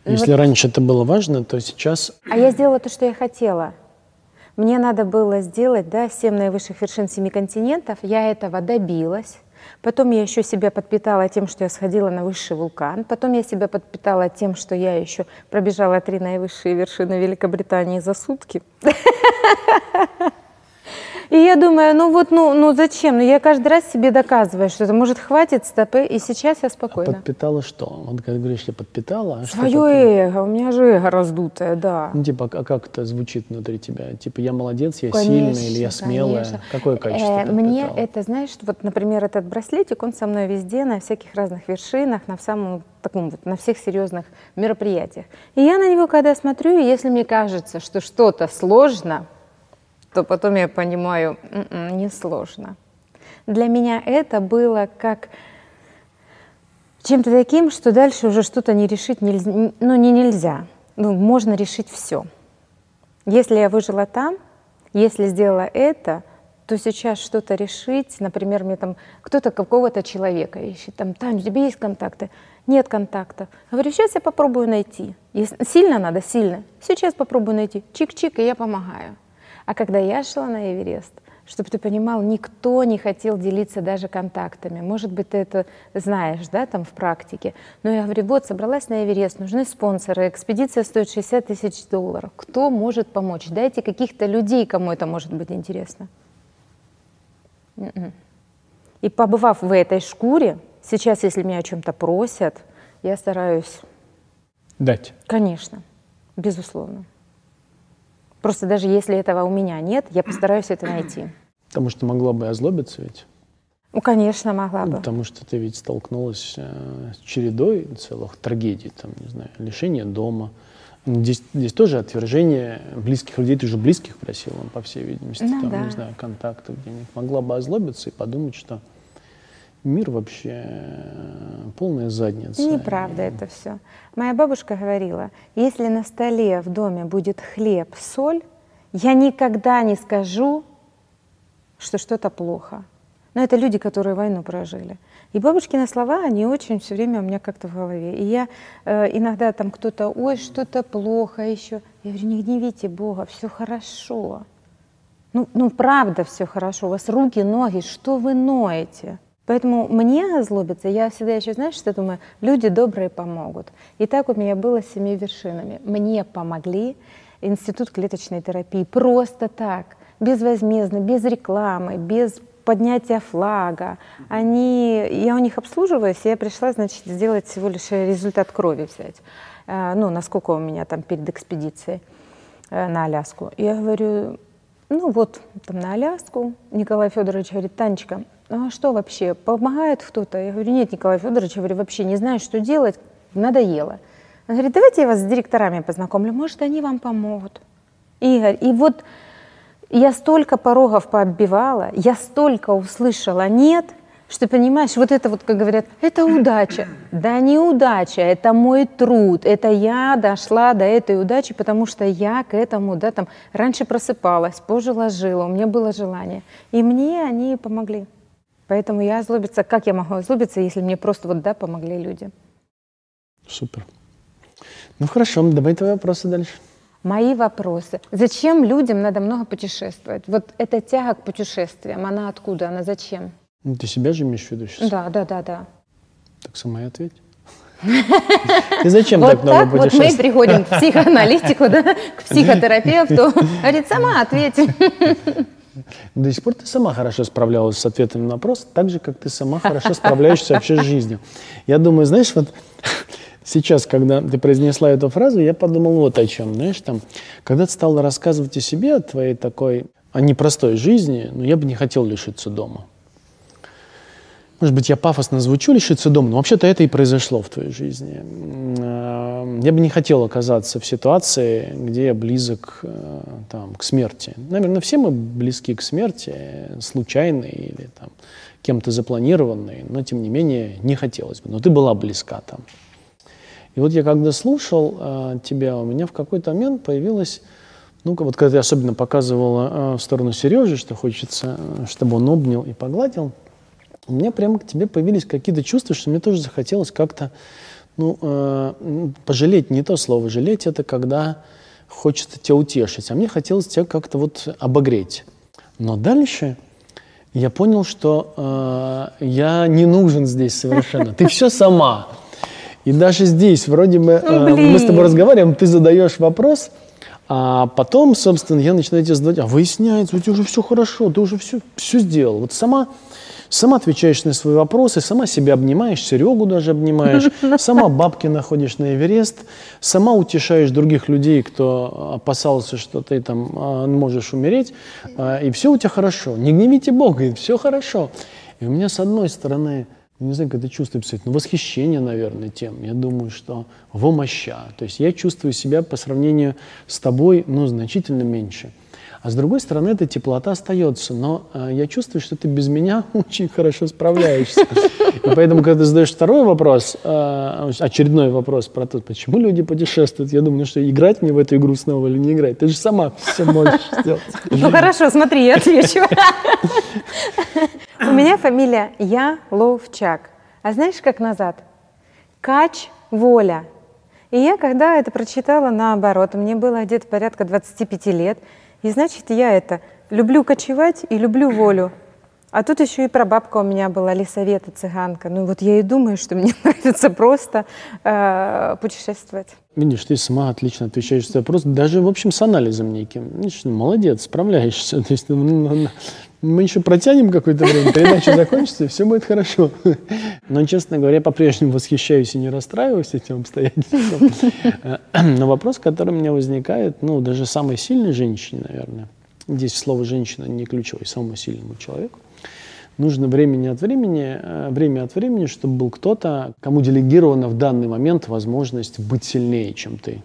Если вот... раньше это было важно, то сейчас... А я сделала то, что я хотела. Мне надо было сделать да, семь наивысших вершин семи континентов. Я этого добилась. Потом я еще себя подпитала тем, что я сходила на высший вулкан. Потом я себя подпитала тем, что я еще пробежала три наивысшие вершины Великобритании за сутки. И я думаю, ну вот, ну, ну зачем? Ну я каждый раз себе доказываю, что это может хватит стопы, и сейчас я спокойно. А подпитала что? Вот как говоришь, я подпитала. А Свое эго, у меня же эго раздутое, да. Ну типа, а как это звучит внутри тебя? Типа, я молодец, я конечно, сильная или я смелая? Конечно. Какое качество э, Мне это, знаешь, вот, например, этот браслетик, он со мной везде, на всяких разных вершинах, на самом таком вот, на всех серьезных мероприятиях. И я на него, когда смотрю, если мне кажется, что что-то сложно, то потом я понимаю, м-м, несложно. Для меня это было как чем-то таким, что дальше уже что-то не решить нельзя, ну не нельзя. Ну, можно решить все. Если я выжила там, если сделала это, то сейчас что-то решить, например, мне там кто-то какого-то человека ищет, там, Таня, у тебя есть контакты? Нет контактов. Говорю, сейчас я попробую найти. Если сильно надо, сильно. Сейчас попробую найти. Чик-чик, и я помогаю. А когда я шла на Эверест, чтобы ты понимал, никто не хотел делиться даже контактами. Может быть, ты это знаешь, да, там в практике. Но я говорю, вот, собралась на Эверест, нужны спонсоры, экспедиция стоит 60 тысяч долларов. Кто может помочь? Дайте каких-то людей, кому это может быть интересно. М-м. И побывав в этой шкуре, сейчас, если меня о чем-то просят, я стараюсь... Дать. Конечно, безусловно. Просто даже если этого у меня нет, я постараюсь это найти. Потому что могла бы озлобиться ведь? Ну, конечно, могла ну, бы. Потому что ты ведь столкнулась э, с чередой целых трагедий, там, не знаю, лишение дома. Здесь, здесь тоже отвержение близких людей, ты же близких просил, по всей видимости, ну, там, да. не знаю, контактов где-нибудь. Могла бы озлобиться и подумать, что мир вообще э, полная задница. Неправда это все. Моя бабушка говорила, если на столе в доме будет хлеб, соль, я никогда не скажу, что что-то плохо. Но это люди, которые войну прожили. И бабушкины слова, они очень все время у меня как-то в голове. И я э, иногда там кто-то, ой, что-то плохо еще. Я говорю, не гневите Бога, все хорошо. Ну, ну правда все хорошо, у вас руки, ноги, что вы ноете? Поэтому мне озлобиться, я всегда еще, знаешь, что думаю, люди добрые помогут. И так у меня было с семи вершинами. Мне помогли Институт клеточной терапии просто так, безвозмездно, без рекламы, без поднятия флага. Они, я у них обслуживаюсь, я пришла, значит, сделать всего лишь результат крови взять. Э, ну, насколько у меня там перед экспедицией э, на Аляску. Я говорю, ну вот, там на Аляску. Николай Федорович говорит, Танечка, а что вообще, помогает кто-то? Я говорю, нет, Николай Федорович, я говорю, вообще не знаю, что делать, надоело. Он говорит, давайте я вас с директорами познакомлю, может, они вам помогут. Игорь, и вот я столько порогов пооббивала, я столько услышала «нет», что, понимаешь, вот это вот, как говорят, это удача. Да не удача, это мой труд, это я дошла до этой удачи, потому что я к этому, да, там, раньше просыпалась, позже ложила, у меня было желание. И мне они помогли. Поэтому я озлобиться, как я могу озлобиться, если мне просто вот, да, помогли люди. Супер. Ну хорошо, давай твои вопросы дальше. Мои вопросы. Зачем людям надо много путешествовать? Вот эта тяга к путешествиям, она откуда, она зачем? Ну, ты себя же имеешь в виду сейчас? Да, да, да, да. Так сама и ответь. Ты зачем так много так вот мы приходим к психоаналитику, да, к психотерапевту. Говорит, сама ответь. До сих пор ты сама хорошо справлялась с ответами на вопрос, так же, как ты сама хорошо справляешься вообще с жизнью. Я думаю, знаешь, вот сейчас, когда ты произнесла эту фразу, я подумал вот о чем. Знаешь, там, когда ты стала рассказывать о себе, о твоей такой, о непростой жизни, ну, я бы не хотел лишиться дома. Может быть, я пафосно звучу, лишиться дома, но вообще-то это и произошло в твоей жизни. Э, я бы не хотел оказаться в ситуации, где я близок э, там, к смерти. Наверное, все мы близки к смерти, случайной или там, кем-то запланированной, но тем не менее не хотелось бы. Но ты была близка там. И вот я когда слушал э, тебя, у меня в какой-то момент появилась, ну вот когда ты особенно показывала э, в сторону Сережи, что хочется, чтобы он обнял и погладил – у меня прямо к тебе появились какие-то чувства, что мне тоже захотелось как-то, ну, э, пожалеть, не то слово, жалеть это, когда хочется тебя утешить, а мне хотелось тебя как-то вот обогреть. Но дальше я понял, что э, я не нужен здесь совершенно. Ты все сама. И даже здесь вроде бы э, мы с тобой разговариваем, ты задаешь вопрос, а потом, собственно, я начинаю тебе задавать, а выясняется, у тебя уже все хорошо, ты уже все, все сделал. Вот сама Сама отвечаешь на свои вопросы, сама себя обнимаешь, Серегу даже обнимаешь, сама бабки находишь на Эверест, сама утешаешь других людей, кто опасался, что ты там а, можешь умереть, а, и все у тебя хорошо. Не гневите Бога, и все хорошо. И у меня с одной стороны, не знаю, как это чувство писать, но восхищение, наверное, тем. Я думаю, что во моща. То есть я чувствую себя по сравнению с тобой, ну, значительно меньше. А с другой стороны, эта теплота остается. Но э, я чувствую, что ты без меня очень хорошо справляешься. И поэтому, когда ты задаешь второй вопрос, э, очередной вопрос про то, почему люди путешествуют, я думаю, ну что, играть мне в эту игру снова или не играть? Ты же сама все можешь сделать. Ну хорошо, смотри, я отвечу. У меня фамилия Яловчак. А знаешь, как назад? Кач Воля. И я, когда это прочитала наоборот, мне было где-то порядка 25 лет, и значит, я это люблю кочевать и люблю волю. А тут еще и прабабка у меня была, лесовета, цыганка. Ну вот я и думаю, что мне нравится просто э, путешествовать. Видишь, ты сама отлично отвечаешь на вопрос, даже, в общем, с анализом неким. Видишь, ну, молодец, справляешься. То есть, ну, ну, мы еще протянем какое-то время, передача закончится, и все будет хорошо. Но, честно говоря, по-прежнему восхищаюсь и не расстраиваюсь этим обстоятельством. Но вопрос, который у меня возникает, ну, даже самой сильной женщине, наверное, здесь слово «женщина» не ключевое, самому сильному человеку, нужно времени от времени, э, время от времени, чтобы был кто-то, кому делегирована в данный момент возможность быть сильнее, чем ты.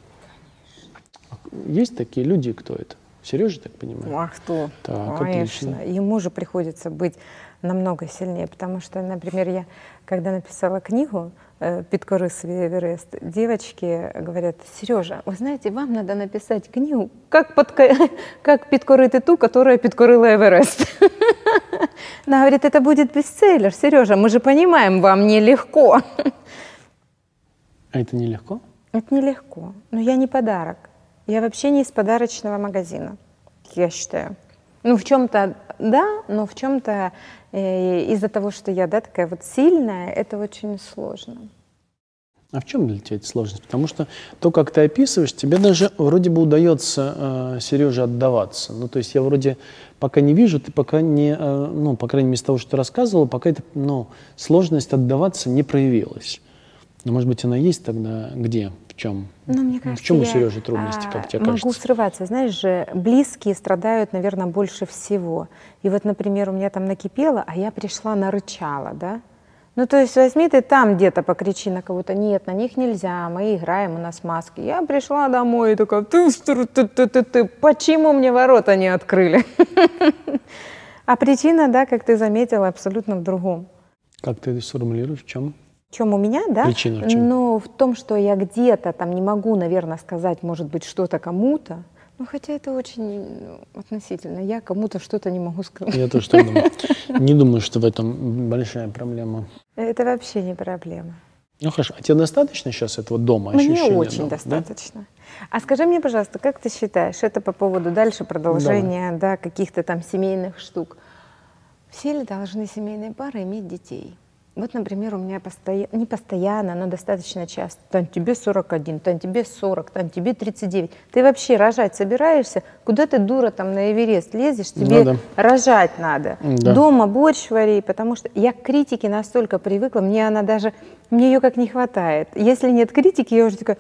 Есть такие люди, кто это? Сережа, так понимаю? А кто? Так, Конечно. Отлично. Ему же приходится быть намного сильнее, потому что, например, я, когда написала книгу э, «Підкорисовий Эверест», девочки говорят, Сережа, вы знаете, вам надо написать книгу, как, подко... как підкорити ту, которая підкорила Эверест. Она говорит, это будет бестселлер, Сережа, мы же понимаем, вам нелегко. А это нелегко? Это нелегко, но я не подарок. Я вообще не из подарочного магазина, я считаю. Ну, в чем-то да, но в чем-то э, из-за того, что я да, такая вот сильная, это очень сложно. А в чем для тебя эта сложность? Потому что то, как ты описываешь, тебе даже вроде бы удается, э, Сереже, отдаваться. Ну, то есть я вроде пока не вижу, ты пока не, э, ну, по крайней мере, из того, что ты рассказывала, пока эта ну, сложность отдаваться не проявилась. Но, может быть, она есть тогда где? В чем? Ну, мне кажется, в чем у Сережи трудности, как тебе могу кажется? Могу срываться. Знаешь же, близкие страдают, наверное, больше всего. И вот, например, у меня там накипело, а я пришла нарычала, да? Ну, то есть возьми ты там где-то покричи на кого-то. Нет, на них нельзя, мы играем, у нас маски. Я пришла домой и такая, ты, ты, ты, ты, ты, ты, почему мне ворота не открыли? А причина, да, как ты заметила, абсолютно в другом. Как ты это сформулируешь? В чем? В чем у меня, да? Причина в чем? Ну, в том, что я где-то там не могу, наверное, сказать, может быть, что-то кому-то. Ну, хотя это очень ну, относительно. Я кому-то что-то не могу сказать. Я тоже так думаю. Не думаю, что в этом большая проблема. Это вообще не проблема. Ну хорошо, а тебе достаточно сейчас этого дома? Мне очень дома, достаточно. Да? А скажи мне, пожалуйста, как ты считаешь, это по поводу дальше продолжения да, каких-то там семейных штук, все ли должны семейные пары иметь детей? Вот, например, у меня постоянно, не постоянно, но достаточно часто. Там тебе 41, там тебе 40, там тебе 39. Ты вообще рожать собираешься? Куда ты, дура, там на Эверест лезешь? Тебе надо. рожать надо. Да. Дома борщ вари, потому что я к критике настолько привыкла, мне она даже, мне ее как не хватает. Если нет критики, я уже такая,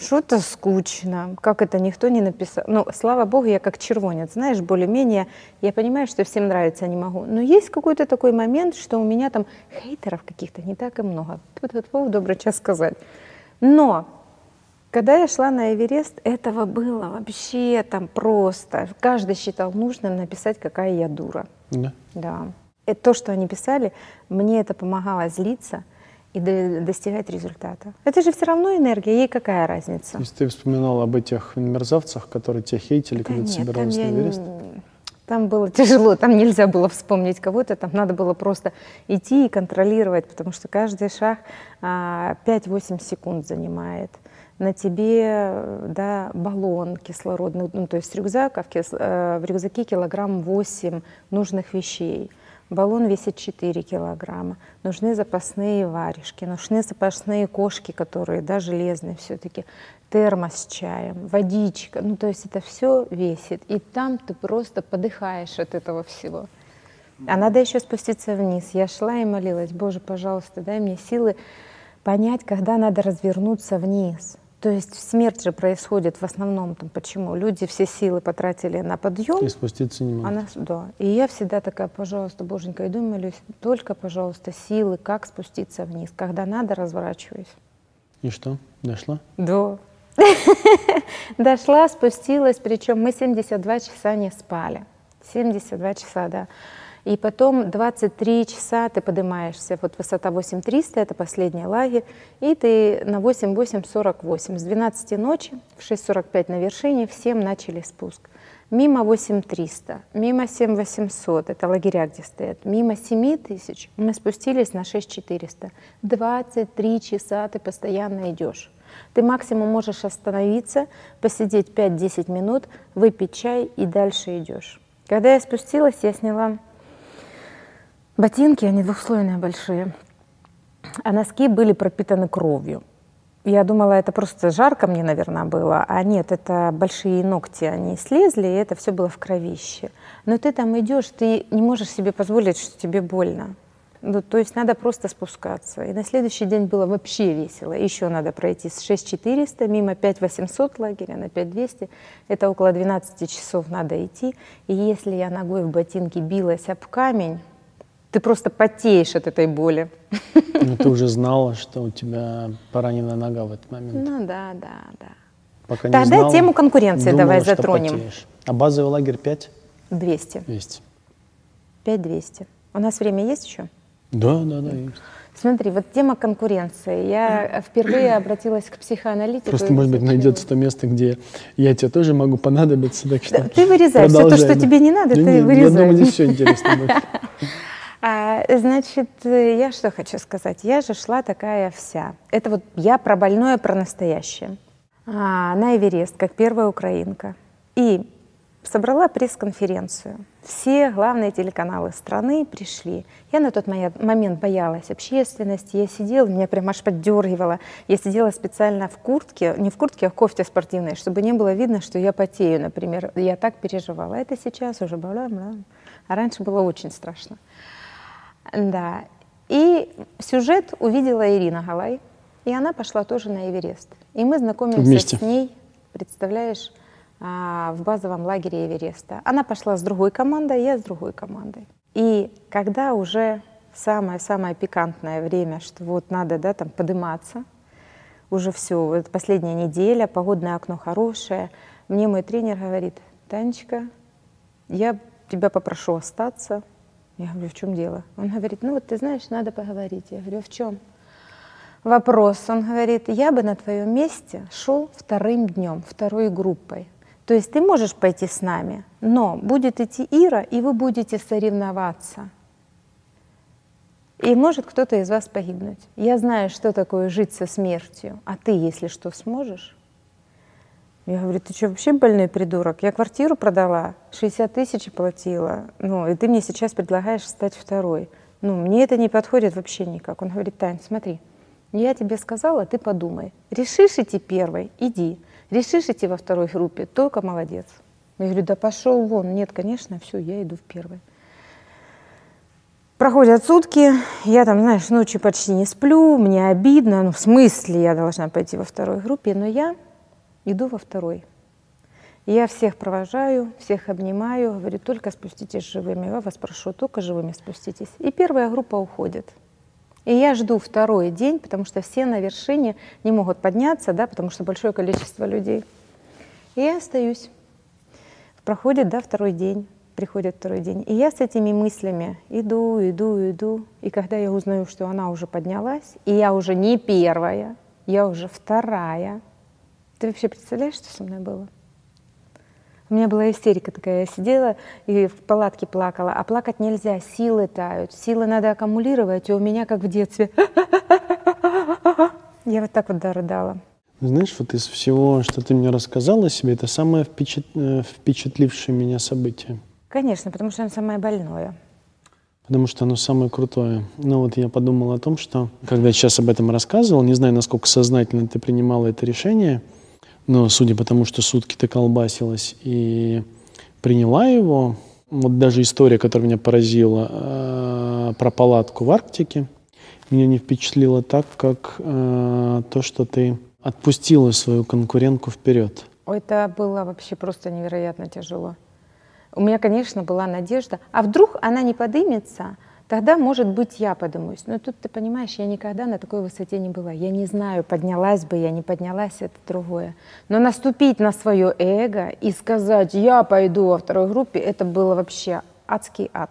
что-то скучно. Как это никто не написал? Ну, слава богу, я как червонец, знаешь, более-менее. Я понимаю, что всем нравится, не могу. Но есть какой-то такой момент, что у меня там хейтеров каких-то не так и много. Тут добрый час сказать. Но когда я шла на Эверест, этого было вообще там просто. Каждый считал нужным написать, какая я дура. Да. Да. И то, что они писали, мне это помогало злиться – и достигать результата. Это же все равно энергия, ей какая разница? То есть ты вспоминала об этих мерзавцах, которые тебя хейтили, когда ты собиралась на Эверест? Там было тяжело, там нельзя было вспомнить кого-то, там надо было просто идти и контролировать, потому что каждый шаг 5-8 а, секунд занимает. На тебе да, баллон кислородный, ну, то есть рюкзак, а в, кис... Э, в рюкзаке килограмм 8 нужных вещей – Баллон весит 4 килограмма. Нужны запасные варежки, нужны запасные кошки, которые, да, железные все-таки. Термос с чаем, водичка. Ну, то есть это все весит. И там ты просто подыхаешь от этого всего. А надо еще спуститься вниз. Я шла и молилась, Боже, пожалуйста, дай мне силы понять, когда надо развернуться вниз. То есть смерть же происходит в основном там почему? Люди все силы потратили на подъем. И спуститься не могут. Она, да. И я всегда такая, пожалуйста, боженька, иду молюсь, только, пожалуйста, силы, как спуститься вниз. Когда надо, разворачиваюсь. И что, дошла? Да. Дошла, спустилась, причем мы 72 часа не спали. 72 часа, да. И потом 23 часа ты поднимаешься, вот высота 8300, это последний лагерь, и ты на 8848. С 12 ночи в 6.45 на вершине, в 7 начали спуск. Мимо 8300, мимо 7800, это лагеря, где стоят, мимо 7000 мы спустились на 6400. 23 часа ты постоянно идешь. Ты максимум можешь остановиться, посидеть 5-10 минут, выпить чай и дальше идешь. Когда я спустилась, я сняла Ботинки, они двухслойные большие, а носки были пропитаны кровью. Я думала, это просто жарко мне, наверное, было. А нет, это большие ногти, они слезли, и это все было в кровище. Но ты там идешь, ты не можешь себе позволить, что тебе больно. Ну, то есть надо просто спускаться. И на следующий день было вообще весело. Еще надо пройти с 6400 мимо 5800 лагеря на 5200. Это около 12 часов надо идти. И если я ногой в ботинке билась об камень, ты просто потеешь от этой боли. Но ты уже знала, что у тебя поранена нога в этот момент. Ну да, да, да. Пока Тогда не знала, тему конкуренции думала, давай что затронем. Потеешь. А базовый лагерь 5? 200. 200. 5 200. У нас время есть еще? Да, да, да, есть. Смотри, вот тема конкуренции. Я впервые обратилась к психоаналитику. Просто, может быть, найдется то место, где я тебе тоже могу понадобиться. Так что да, ты вырезаешь все то, что тебе не надо, да, ты нет, вырезаешь. Я думаю, здесь все интересно будет. А, значит, я что хочу сказать? Я же шла такая вся. Это вот я про больное, про настоящее. А, на Эверест, как первая украинка. И собрала пресс-конференцию. Все главные телеканалы страны пришли. Я на тот момент боялась общественности. Я сидела, меня прям аж поддергивала. Я сидела специально в куртке, не в куртке, а в кофте спортивной, чтобы не было видно, что я потею, например. Я так переживала. Это сейчас уже бла-бла. А раньше было очень страшно. Да. И сюжет увидела Ирина Галай. И она пошла тоже на Эверест. И мы знакомимся Вместе. с ней, представляешь, а, в базовом лагере Эвереста. Она пошла с другой командой, я с другой командой. И когда уже самое-самое пикантное время, что вот надо да, там подниматься, уже все, это последняя неделя, погодное окно хорошее, мне мой тренер говорит, Танечка, я тебя попрошу остаться. Я говорю, в чем дело? Он говорит, ну вот ты знаешь, надо поговорить. Я говорю, в чем? Вопрос. Он говорит, я бы на твоем месте шел вторым днем, второй группой. То есть ты можешь пойти с нами, но будет идти Ира, и вы будете соревноваться. И может кто-то из вас погибнуть. Я знаю, что такое жить со смертью, а ты, если что, сможешь? Я говорю, ты что, вообще больной придурок? Я квартиру продала, 60 тысяч платила, ну, и ты мне сейчас предлагаешь стать второй. Ну, мне это не подходит вообще никак. Он говорит, Тань, смотри, я тебе сказала, ты подумай. Решишь идти первой, иди. Решишь идти во второй группе, только молодец. Я говорю, да пошел вон. Нет, конечно, все, я иду в первой. Проходят сутки, я там, знаешь, ночью почти не сплю, мне обидно, ну в смысле я должна пойти во второй группе, но я иду во второй. Я всех провожаю, всех обнимаю, говорю, только спуститесь живыми. Я вас прошу, только живыми спуститесь. И первая группа уходит. И я жду второй день, потому что все на вершине не могут подняться, да, потому что большое количество людей. И я остаюсь. Проходит, да, второй день, приходит второй день. И я с этими мыслями иду, иду, иду. И когда я узнаю, что она уже поднялась, и я уже не первая, я уже вторая, ты вообще представляешь, что со мной было? У меня была истерика такая, я сидела и в палатке плакала, а плакать нельзя, силы тают, силы надо аккумулировать, и у меня как в детстве. Я вот так вот дорыдала. Знаешь, вот из всего, что ты мне рассказала о себе, это самое впечат... Э, впечатлившее меня событие. Конечно, потому что оно самое больное. Потому что оно самое крутое. Ну вот я подумал о том, что когда я сейчас об этом рассказывал, не знаю, насколько сознательно ты принимала это решение – но судя по тому, что сутки ты колбасилась и приняла его, вот даже история, которая меня поразила э, про палатку в Арктике, меня не впечатлила так, как э, то, что ты отпустила свою конкурентку вперед. Это было вообще просто невероятно тяжело. У меня, конечно, была надежда, а вдруг она не подымется, тогда, может быть, я подымусь. Но тут, ты понимаешь, я никогда на такой высоте не была. Я не знаю, поднялась бы я, не поднялась, это другое. Но наступить на свое эго и сказать, я пойду во второй группе, это было вообще адский ад.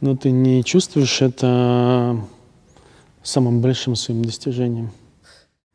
Но ты не чувствуешь это самым большим своим достижением?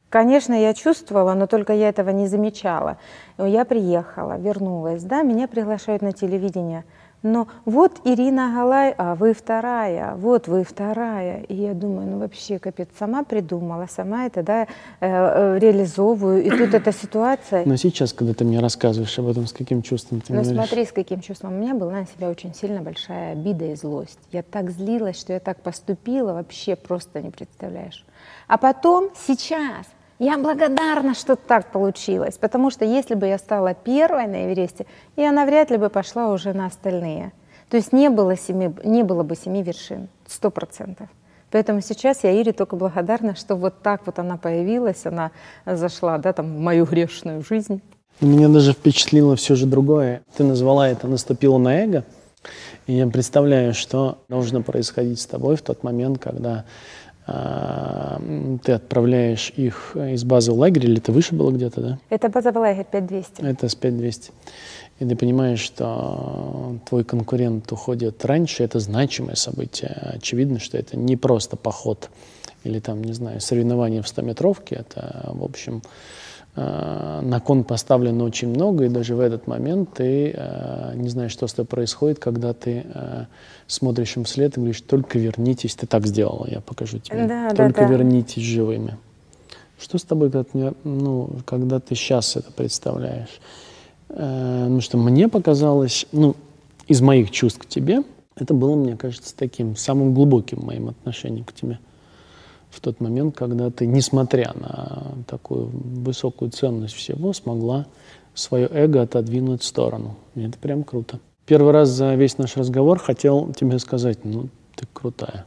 Конечно, я чувствовала, но только я этого не замечала. Я приехала, вернулась, да, меня приглашают на телевидение – но вот Ирина Галай, а вы вторая, вот вы вторая. И я думаю, ну вообще капец, сама придумала, сама это да, э, э, реализовываю. И тут эта ситуация. Но сейчас, когда ты мне рассказываешь об этом, с каким чувством ты Ну говоришь? смотри, с каким чувством. У меня была на себя очень сильно большая обида и злость. Я так злилась, что я так поступила, вообще просто не представляешь. А потом, сейчас, я благодарна, что так получилось, потому что если бы я стала первой на Эвересте, я навряд ли бы пошла уже на остальные. То есть не было, семи, не было бы семи вершин, сто процентов. Поэтому сейчас я Ире только благодарна, что вот так вот она появилась, она зашла да, там, в мою грешную жизнь. Меня даже впечатлило все же другое. Ты назвала это «наступила на эго». И я представляю, что должно происходить с тобой в тот момент, когда а, ты отправляешь их из базы в лагерь, или это выше было где-то, да? Это базовый лагерь 5200. Это с 5200. И ты понимаешь, что твой конкурент уходит раньше, это значимое событие. Очевидно, что это не просто поход или там, не знаю, соревнование в 100-метровке. Это, в общем, Э, на кон поставлено очень много, и даже в этот момент ты э, не знаешь, что с тобой происходит, когда ты э, смотришь им вслед и говоришь, только вернитесь, ты так сделала, я покажу тебе, да, только да, да. вернитесь живыми. Что с тобой, ну, когда ты сейчас это представляешь? Э, ну что мне показалось, ну, из моих чувств к тебе, это было, мне кажется, таким самым глубоким моим отношением к тебе в тот момент, когда ты, несмотря на такую высокую ценность всего, смогла свое эго отодвинуть в сторону. И это прям круто. Первый раз за весь наш разговор хотел тебе сказать, ну, ты крутая.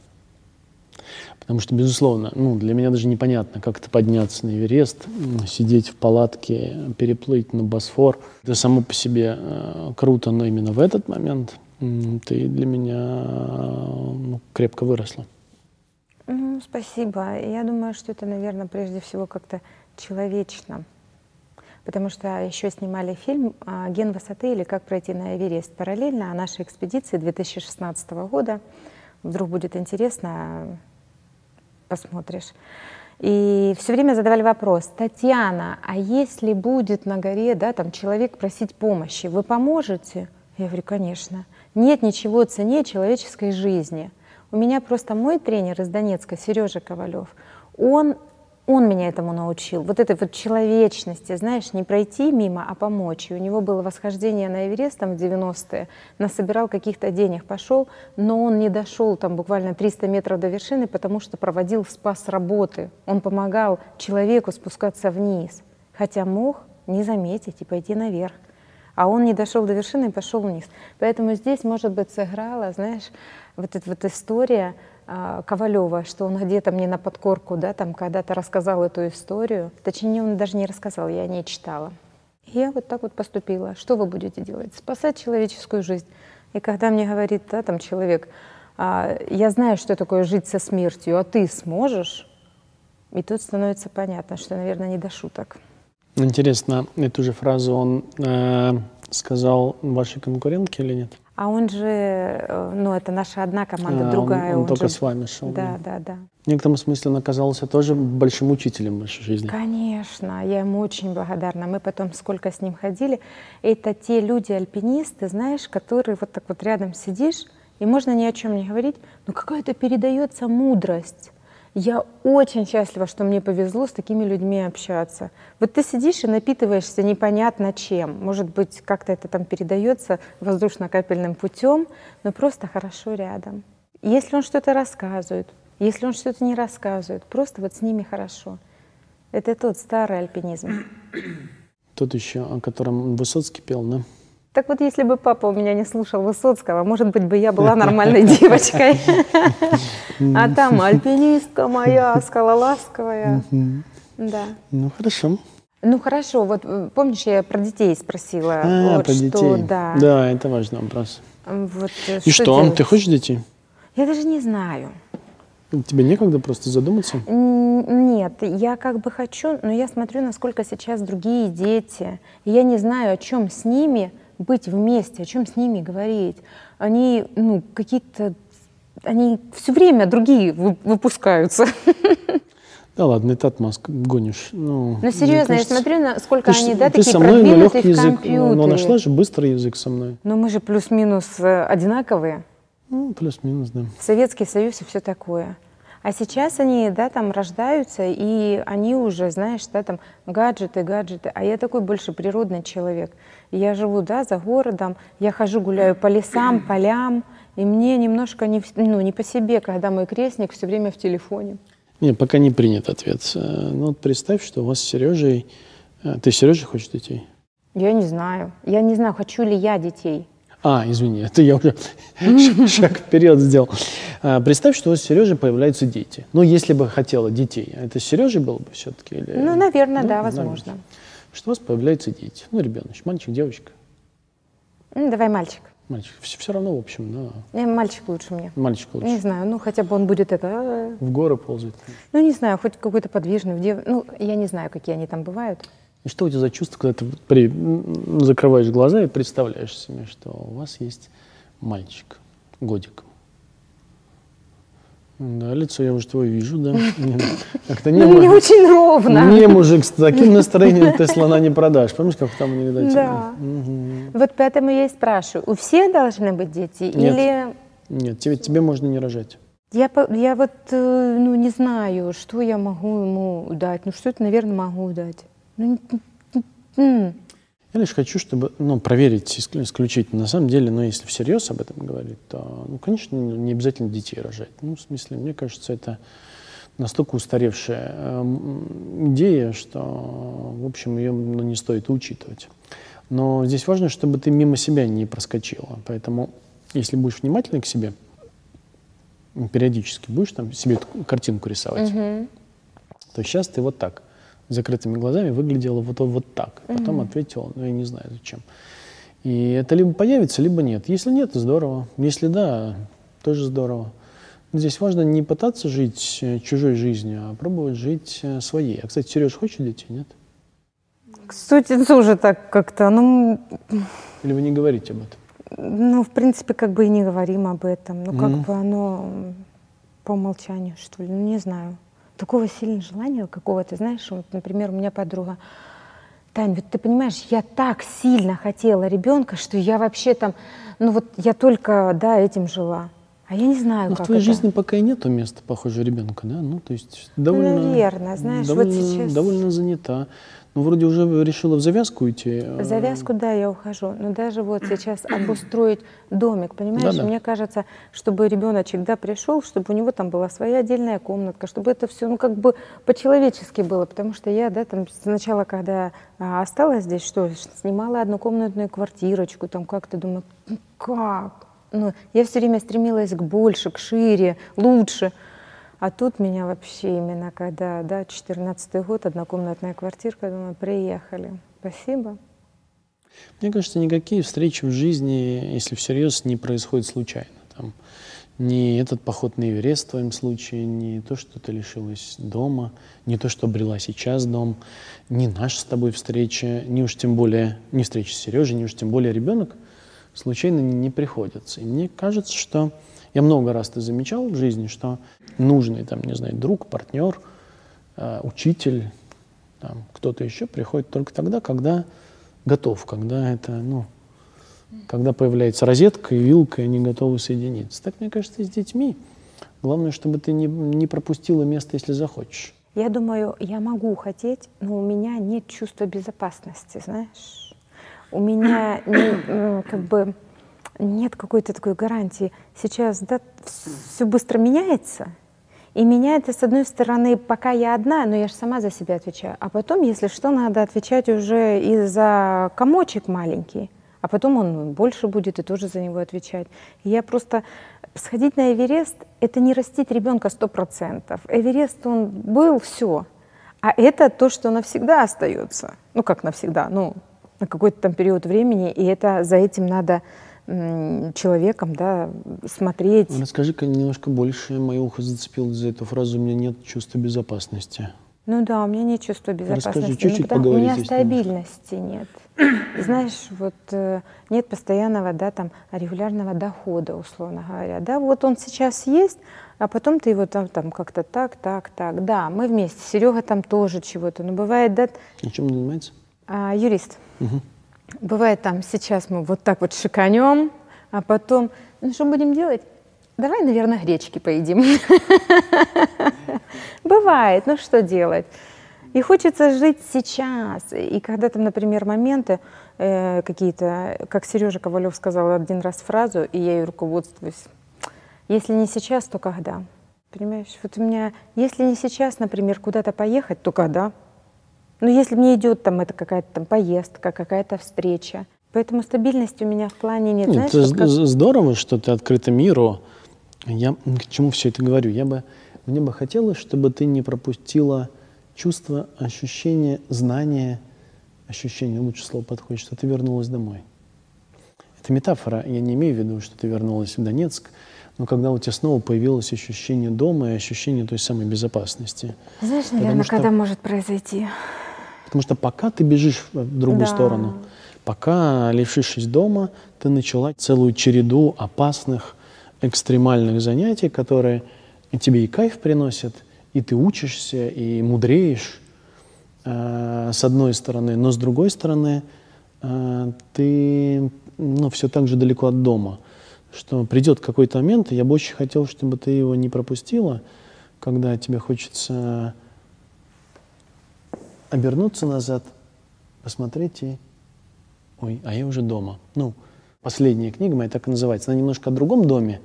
Потому что, безусловно, ну, для меня даже непонятно, как это подняться на Эверест, сидеть в палатке, переплыть на Босфор. Это само по себе э, круто, но именно в этот момент ты для меня ну, крепко выросла. Спасибо. Я думаю, что это, наверное, прежде всего как-то человечно. Потому что еще снимали фильм а, «Ген высоты» или «Как пройти на Эверест» параллельно о нашей экспедиции 2016 года. Вдруг будет интересно, посмотришь. И все время задавали вопрос, Татьяна, а если будет на горе, да, там человек просить помощи, вы поможете? Я говорю, конечно. Нет ничего ценнее человеческой жизни. У меня просто мой тренер из Донецка, Сережа Ковалев, он он меня этому научил, вот этой вот человечности, знаешь, не пройти мимо, а помочь. И у него было восхождение на Эверест там в 90-е, насобирал каких-то денег, пошел, но он не дошел там буквально 300 метров до вершины, потому что проводил спас работы. Он помогал человеку спускаться вниз, хотя мог не заметить и пойти наверх. А он не дошел до вершины и пошел вниз. Поэтому здесь, может быть, сыграла, знаешь, вот эта вот история, а, Ковалева, что он где-то мне на подкорку, да, там когда-то рассказал эту историю. Точнее, он даже не рассказал, я не читала. И я вот так вот поступила. Что вы будете делать? Спасать человеческую жизнь. И когда мне говорит, да, там человек, а, я знаю, что такое жить со смертью, а ты сможешь? И тут становится понятно, что, наверное, не до шуток. Интересно, эту же фразу он э, сказал вашей конкурентке или нет? А он же, э, ну, это наша одна команда, а, другая. Он, он, он только же... с вами шел. Да, да, да, В некотором смысле он оказался тоже большим учителем в вашей жизни. Конечно, я ему очень благодарна. Мы потом сколько с ним ходили. Это те люди-альпинисты, знаешь, которые вот так вот рядом сидишь, и можно ни о чем не говорить, но какая-то передается мудрость я очень счастлива, что мне повезло с такими людьми общаться. Вот ты сидишь и напитываешься непонятно чем. Может быть, как-то это там передается воздушно-капельным путем, но просто хорошо рядом. Если он что-то рассказывает, если он что-то не рассказывает, просто вот с ними хорошо. Это тот старый альпинизм. Тот еще, о котором Высоцкий пел, да? Так вот, если бы папа у меня не слушал Высоцкого, может быть, бы я была нормальной девочкой. А там альпинистка моя, скалолазковая. Да. Ну, хорошо. Ну хорошо, вот э, помнишь, я про детей спросила. А, вот, про что, детей. Да. да, это важный вопрос. Вот, э, И что, что ты хочешь детей? Я даже не знаю. Тебе некогда просто задуматься? Нет, я как бы хочу, но я смотрю, насколько сейчас другие дети. И я не знаю, о чем с ними быть вместе, о чем с ними говорить. Они, ну, какие-то, они все время другие выпускаются. Да ладно, это отмазка, гонишь. Ну, ну серьезно, кажется, я смотрю, на сколько ты они, да, ты такие со мной на легкий язык, но, но нашла же быстрый язык со мной. Но мы же плюс-минус э, одинаковые. Ну, плюс-минус, да. Советский Союз и все такое. А сейчас они, да, там рождаются, и они уже, знаешь, да, там гаджеты, гаджеты. А я такой больше природный человек. Я живу, да, за городом, я хожу, гуляю по лесам, полям, и мне немножко не, ну, не по себе, когда мой крестник все время в телефоне. Нет, пока не принят ответ. Э, ну вот представь, что у вас с Сережей... Э, ты с Сережей хочешь детей? Я не знаю. Я не знаю, хочу ли я детей. А, извини, это я уже шаг вперед сделал. А, представь, что у вас с Сережей появляются дети. Ну, если бы хотела детей, это с Сережей было бы все-таки? Или... Ну, наверное, ну, да, возможно. Наверное. Что у вас появляются дети? Ну, ребеночек, мальчик, девочка. Ну, давай мальчик. Мальчик. Все, все равно, в общем, да. Не, мальчик лучше мне. Мальчик лучше. Не знаю, ну хотя бы он будет это... А, в горы ползать. Ну, не знаю, хоть какой-то подвижный. Дев... Ну, я не знаю, какие они там бывают. И что у тебя за чувство, когда ты при... закрываешь глаза и представляешь себе, что у вас есть мальчик, годик? Да, лицо я уже твое вижу, да. Как-то не, ну, не очень ровно. Не, мужик, с таким настроением ты слона не продашь. Помнишь, как там не видать? Да. Угу. Вот поэтому я и спрашиваю, у всех должны быть дети? Нет. Или... Нет, тебе, тебе можно не рожать. Я, я вот э, ну, не знаю, что я могу ему дать. Ну, что-то, наверное, могу дать. Ну, Я лишь хочу, чтобы, ну, проверить исключительно. На самом деле, ну, если всерьез об этом говорить, то, ну, конечно, не обязательно детей рожать. Ну, в смысле, мне кажется, это настолько устаревшая э, идея, что, в общем, ее ну, не стоит учитывать. Но здесь важно, чтобы ты мимо себя не проскочила. Поэтому, если будешь внимательна к себе, периодически будешь там себе картинку рисовать, угу. то сейчас ты вот так, закрытыми глазами, выглядела вот, вот так. Потом угу. ответила, ну, я не знаю зачем. И это либо появится, либо нет. Если нет, здорово. Если да, тоже здорово. Здесь важно не пытаться жить э, чужой жизнью, а пробовать жить э, своей. А, кстати, Сереж, хочешь детей, нет? Кстати, тоже так как-то, ну... Или вы не говорите об этом? Ну, в принципе, как бы и не говорим об этом. Ну, как mm-hmm. бы оно по умолчанию, что ли, ну, не знаю. Такого сильного желания какого-то, знаешь, вот, например, у меня подруга, Тань, вот ты понимаешь, я так сильно хотела ребенка, что я вообще там, ну вот я только, да, этим жила. А я не знаю, ну, как в твоей это. жизни пока и нету места, похоже, ребенка, да? Ну, то есть довольно... Наверное, знаешь, довольно, вот сейчас... Довольно занята. Ну, вроде уже решила в завязку идти. В завязку, да, я ухожу. Но даже вот сейчас обустроить домик, понимаешь? Да, да. Мне кажется, чтобы ребеночек, да, пришел, чтобы у него там была своя отдельная комнатка, чтобы это все, ну, как бы по-человечески было. Потому что я, да, там сначала, когда а, осталась здесь, что, снимала однокомнатную квартирочку, там как-то думаю, «Ну, как? Ну, я все время стремилась к больше, к шире, лучше. А тут меня вообще именно, когда, да, 14 год, однокомнатная квартирка, думаю, приехали. Спасибо. Мне кажется, никакие встречи в жизни, если всерьез, не происходят случайно. Там, ни этот поход на Эверест в твоем случае, не то, что ты лишилась дома, не то, что обрела сейчас дом, не наша с тобой встреча, не уж тем более, не встреча с Сережей, не уж тем более ребенок, случайно не, приходится. И мне кажется, что я много раз это замечал в жизни, что нужный, там, не знаю, друг, партнер, э, учитель, там, кто-то еще приходит только тогда, когда готов, когда это, ну, когда появляется розетка и вилка, и они готовы соединиться. Так, мне кажется, и с детьми. Главное, чтобы ты не, не пропустила место, если захочешь. Я думаю, я могу хотеть, но у меня нет чувства безопасности, знаешь. У меня не, как бы нет какой-то такой гарантии. Сейчас да, все быстро меняется, и меняется, с одной стороны, пока я одна, но я же сама за себя отвечаю. А потом, если что, надо отвечать уже и за комочек маленький. А потом он больше будет и тоже за него отвечать. И я просто... Сходить на Эверест — это не растить ребенка сто процентов. Эверест, он был, все. А это то, что навсегда остается. Ну, как навсегда, ну, на какой-то там период времени. И это за этим надо человеком, да, смотреть. Расскажи-ка немножко больше. Мое ухо зацепило за эту фразу. У меня нет чувства безопасности. Ну да, у меня нет чувства безопасности. Расскажи, чуть-чуть ну, У меня стабильности нет. Знаешь, вот э, нет постоянного, да, там, регулярного дохода, условно говоря. Да, вот он сейчас есть, а потом ты его там, там как-то так, так, так. Да, мы вместе. Серега там тоже чего-то. Но бывает, да... А чем он занимается? А, юрист. Угу. Бывает там, сейчас мы вот так вот шиканем, а потом, ну что будем делать? Давай, наверное, гречки поедим. Бывает, ну что делать? И хочется жить сейчас. И когда там, например, моменты э, какие-то, как Сережа Ковалев сказал один раз фразу, и я ее руководствуюсь. Если не сейчас, то когда? Понимаешь? Вот у меня, если не сейчас, например, куда-то поехать, то когда? Но если мне идет там это какая-то там поездка, какая-то встреча, поэтому стабильности у меня в плане нет. нет Знаешь, это как... здорово, что ты открыта миру. Я к чему все это говорю? Я бы, мне бы хотелось, чтобы ты не пропустила чувство, ощущение, знание, ощущение, лучше слово подходит, что ты вернулась домой. Это метафора, я не имею в виду, что ты вернулась в Донецк, но когда у тебя снова появилось ощущение дома и ощущение той самой безопасности. Знаешь, наверное, что... когда может произойти? Потому что пока ты бежишь в другую да. сторону, пока, лишившись дома, ты начала целую череду опасных, экстремальных занятий, которые тебе и кайф приносят, и ты учишься, и мудреешь, э, с одной стороны, но с другой стороны, э, ты ну, все так же далеко от дома, что придет какой-то момент, и я бы очень хотел, чтобы ты его не пропустила, когда тебе хочется обернуться назад, посмотреть и ой, а я уже дома. Ну, последняя книга моя так и называется. Она немножко о другом доме.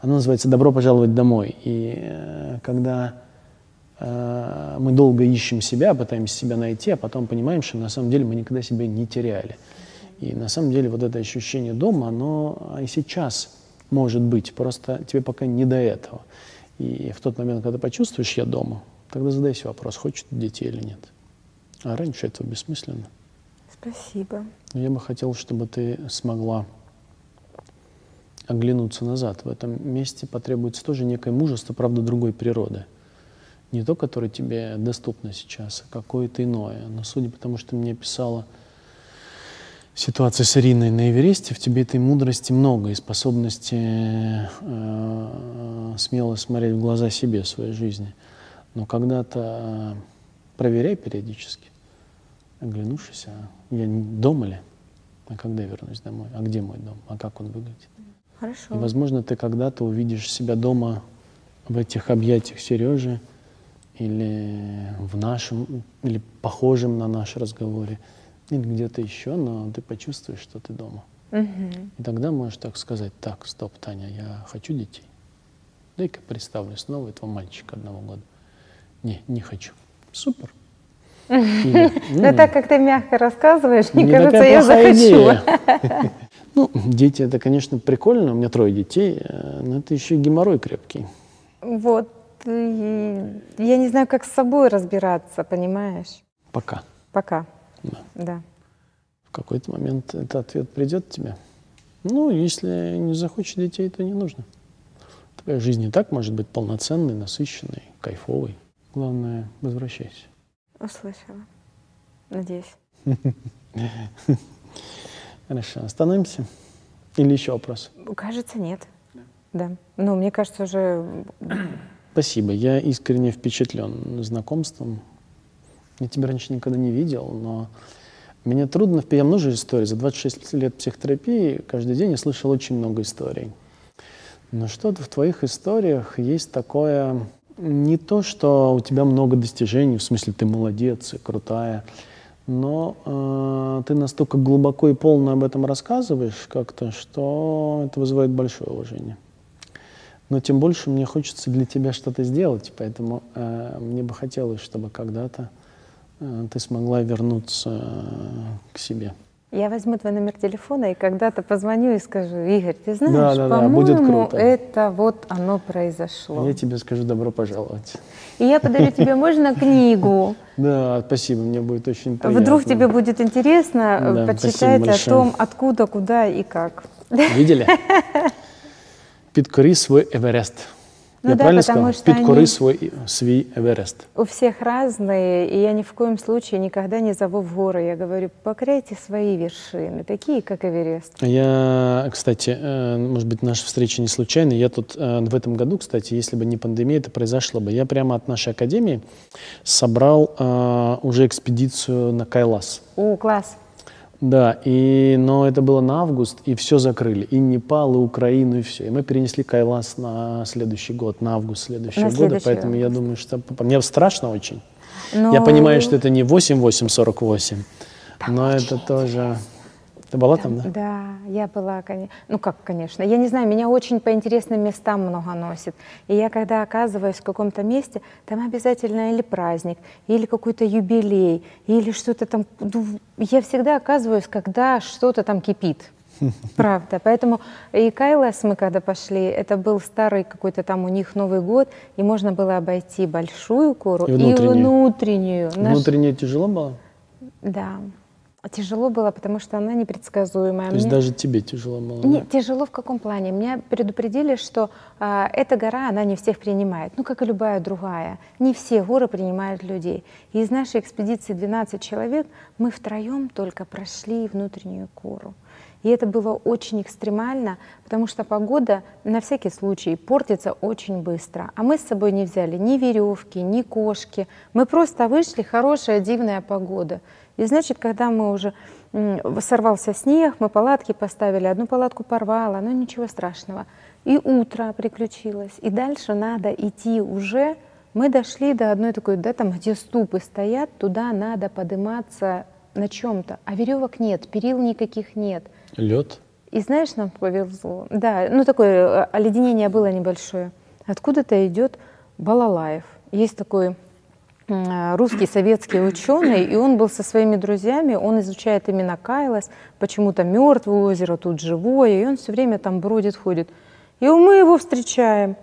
Она называется «Добро пожаловать домой». И э, когда э, мы долго ищем себя, пытаемся себя найти, а потом понимаем, что на самом деле мы никогда себя не теряли. И на самом деле вот это ощущение дома, оно и сейчас может быть, просто тебе пока не до этого. И в тот момент, когда почувствуешь «я дома», тогда задайся вопрос, хочет детей или нет. А раньше этого бессмысленно. Спасибо. Я бы хотел, чтобы ты смогла оглянуться назад. В этом месте потребуется тоже некое мужество, правда, другой природы. Не то, которое тебе доступно сейчас, а какое-то иное. Но судя по тому, что ты мне писала ситуация с Ириной на Эвересте, в тебе этой мудрости много и способности э, смело смотреть в глаза себе, своей жизни. Но когда-то э, проверяй периодически, оглянувшись, а я дома ли? А когда я вернусь домой? А где мой дом? А как он выглядит? Хорошо. И, возможно, ты когда-то увидишь себя дома в этих объятиях Сережи или в нашем, или похожем на наш разговоре, или где-то еще, но ты почувствуешь, что ты дома. Угу. И тогда можешь так сказать, так, стоп, Таня, я хочу детей. Дай-ка представлю снова этого мальчика одного года. Не, не хочу. Супер. Но так как ты мягко рассказываешь, мне кажется, я захочу. Ну, дети, это, конечно, прикольно. У меня трое детей, э, но это еще и геморрой крепкий. Вот. Я не знаю, как с собой разбираться, понимаешь? Пока. Пока. Да. Да. В какой-то момент этот ответ придет тебе. Ну, если не захочешь детей, то не нужно. Твоя жизнь и так может быть полноценной, насыщенной, кайфовой. Главное, возвращайся. Услышала. Надеюсь. Хорошо, остановимся? Или еще вопрос? Кажется, нет. Да. Ну, мне кажется, уже... Спасибо. Я искренне впечатлен знакомством. Я тебя раньше никогда не видел, но мне трудно... Я много историй. За 26 лет психотерапии каждый день я слышал очень много историй. Но что-то в твоих историях есть такое... Не то, что у тебя много достижений, в смысле ты молодец и крутая, но э, ты настолько глубоко и полно об этом рассказываешь как-то, что это вызывает большое уважение. Но тем больше мне хочется для тебя что-то сделать, поэтому э, мне бы хотелось, чтобы когда-то э, ты смогла вернуться э, к себе. Я возьму твой номер телефона и когда-то позвоню и скажу, Игорь, ты знаешь, Да, да, да, по-моему, круто. это вот оно произошло. Я тебе скажу добро пожаловать. И я подарю тебе, можно, книгу? Да, спасибо, мне будет очень приятно. Вдруг тебе будет интересно э, Да, почитать о том, откуда, куда и как. Видели? Підкори свій Еверест. Ну Я да, правильно потому сказал? что Підкори они- свій, свій Еверест. У всех разные, и я ни в коем случае никогда не зову в горы. Я говорю, покоряйте свои вершины, такие, как Эверест. Я, кстати, э, может быть, наша встреча не случайна. Я тут э, в этом году, кстати, если бы не пандемия, это произошло бы. Я прямо от нашей академии собрал э, уже экспедицию на Кайлас. О, класс. Да, и, но это было на август, и все закрыли. И Непал, и Украину, и все. И мы перенесли Кайлас на следующий год, на август следующего На года. Поэтому я думаю, что... Мне страшно очень. Но- Я понимаю, что это не 8848, но это тоже... Ты была там, да? Да, я была, ну как, конечно, я не знаю, меня очень по интересным местам много носит. И я когда оказываюсь в каком-то месте, там обязательно или праздник, или какой-то юбилей, или что-то там. ну, Я всегда оказываюсь, когда что-то там кипит. Правда. Поэтому и Кайлас мы когда пошли, это был старый какой-то там у них Новый год, и можно было обойти большую гору И внутреннюю. внутреннюю. Наш- Внутренне тяжело было? Да. Тяжело было, потому что она непредсказуемая. То есть Мне- даже тебе тяжело было? не, да? тяжело в каком плане? Меня предупредили, что а, эта гора, она не всех принимает, ну, как и любая другая. Не все горы принимают людей. И из нашей экспедиции 12 человек мы втроем только прошли внутреннюю гору. И это было очень экстремально, потому что погода на всякий случай портится очень быстро. А мы с собой не взяли ни веревки, ни кошки. Мы просто вышли, хорошая, дивная погода. И значит, когда мы уже сорвался снег, мы палатки поставили, одну палатку порвало, но ничего страшного. И утро приключилось, и дальше надо идти уже. Мы дошли до одной такой, да, там, где ступы стоят, туда надо подниматься на чем-то, а веревок нет, перил никаких нет. Лед. И знаешь, нам повезло. Да, ну такое э, оледенение было небольшое. Откуда-то идет Балалаев. Есть такой русский советский ученый, и он был со своими друзьями, он изучает именно Кайлас, почему-то мертвое озеро, тут живое, и он все время там бродит, ходит. И мы его встречаем.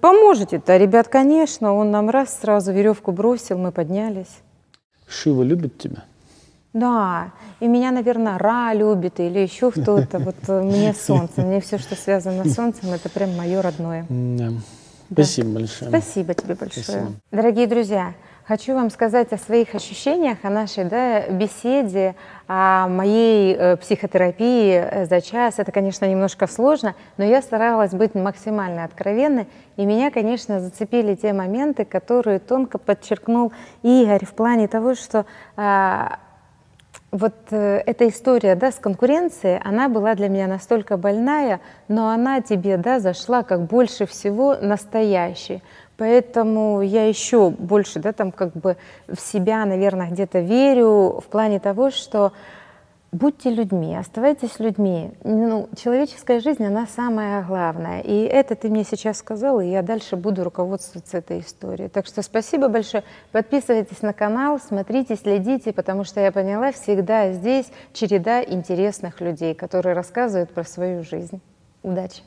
Поможете-то, ребят, конечно, он нам раз сразу веревку бросил, мы поднялись. Шива любит тебя? Да, и меня, наверное, Ра любит или еще кто-то. Вот э, мне солнце, мне все, что связано с солнцем, это прям мое родное. Спасибо большое. Спасибо тебе большое. Спасибо. Дорогие друзья, хочу вам сказать о своих ощущениях, о нашей да, беседе, о моей э, психотерапии э, за час. Это, конечно, немножко сложно, но я старалась быть максимально откровенной. И меня, конечно, зацепили те моменты, которые тонко подчеркнул Игорь в плане того, что а, вот э, эта история да, с конкуренцией, она была для меня настолько больная, но она тебе да, зашла как больше всего настоящей. Поэтому я еще больше да, там как бы в себя, наверное, где-то верю в плане того, что Будьте людьми, оставайтесь людьми. Ну, человеческая жизнь, она самая главная. И это ты мне сейчас сказала, и я дальше буду руководствоваться этой историей. Так что спасибо большое. Подписывайтесь на канал, смотрите, следите, потому что я поняла, всегда здесь череда интересных людей, которые рассказывают про свою жизнь. Удачи!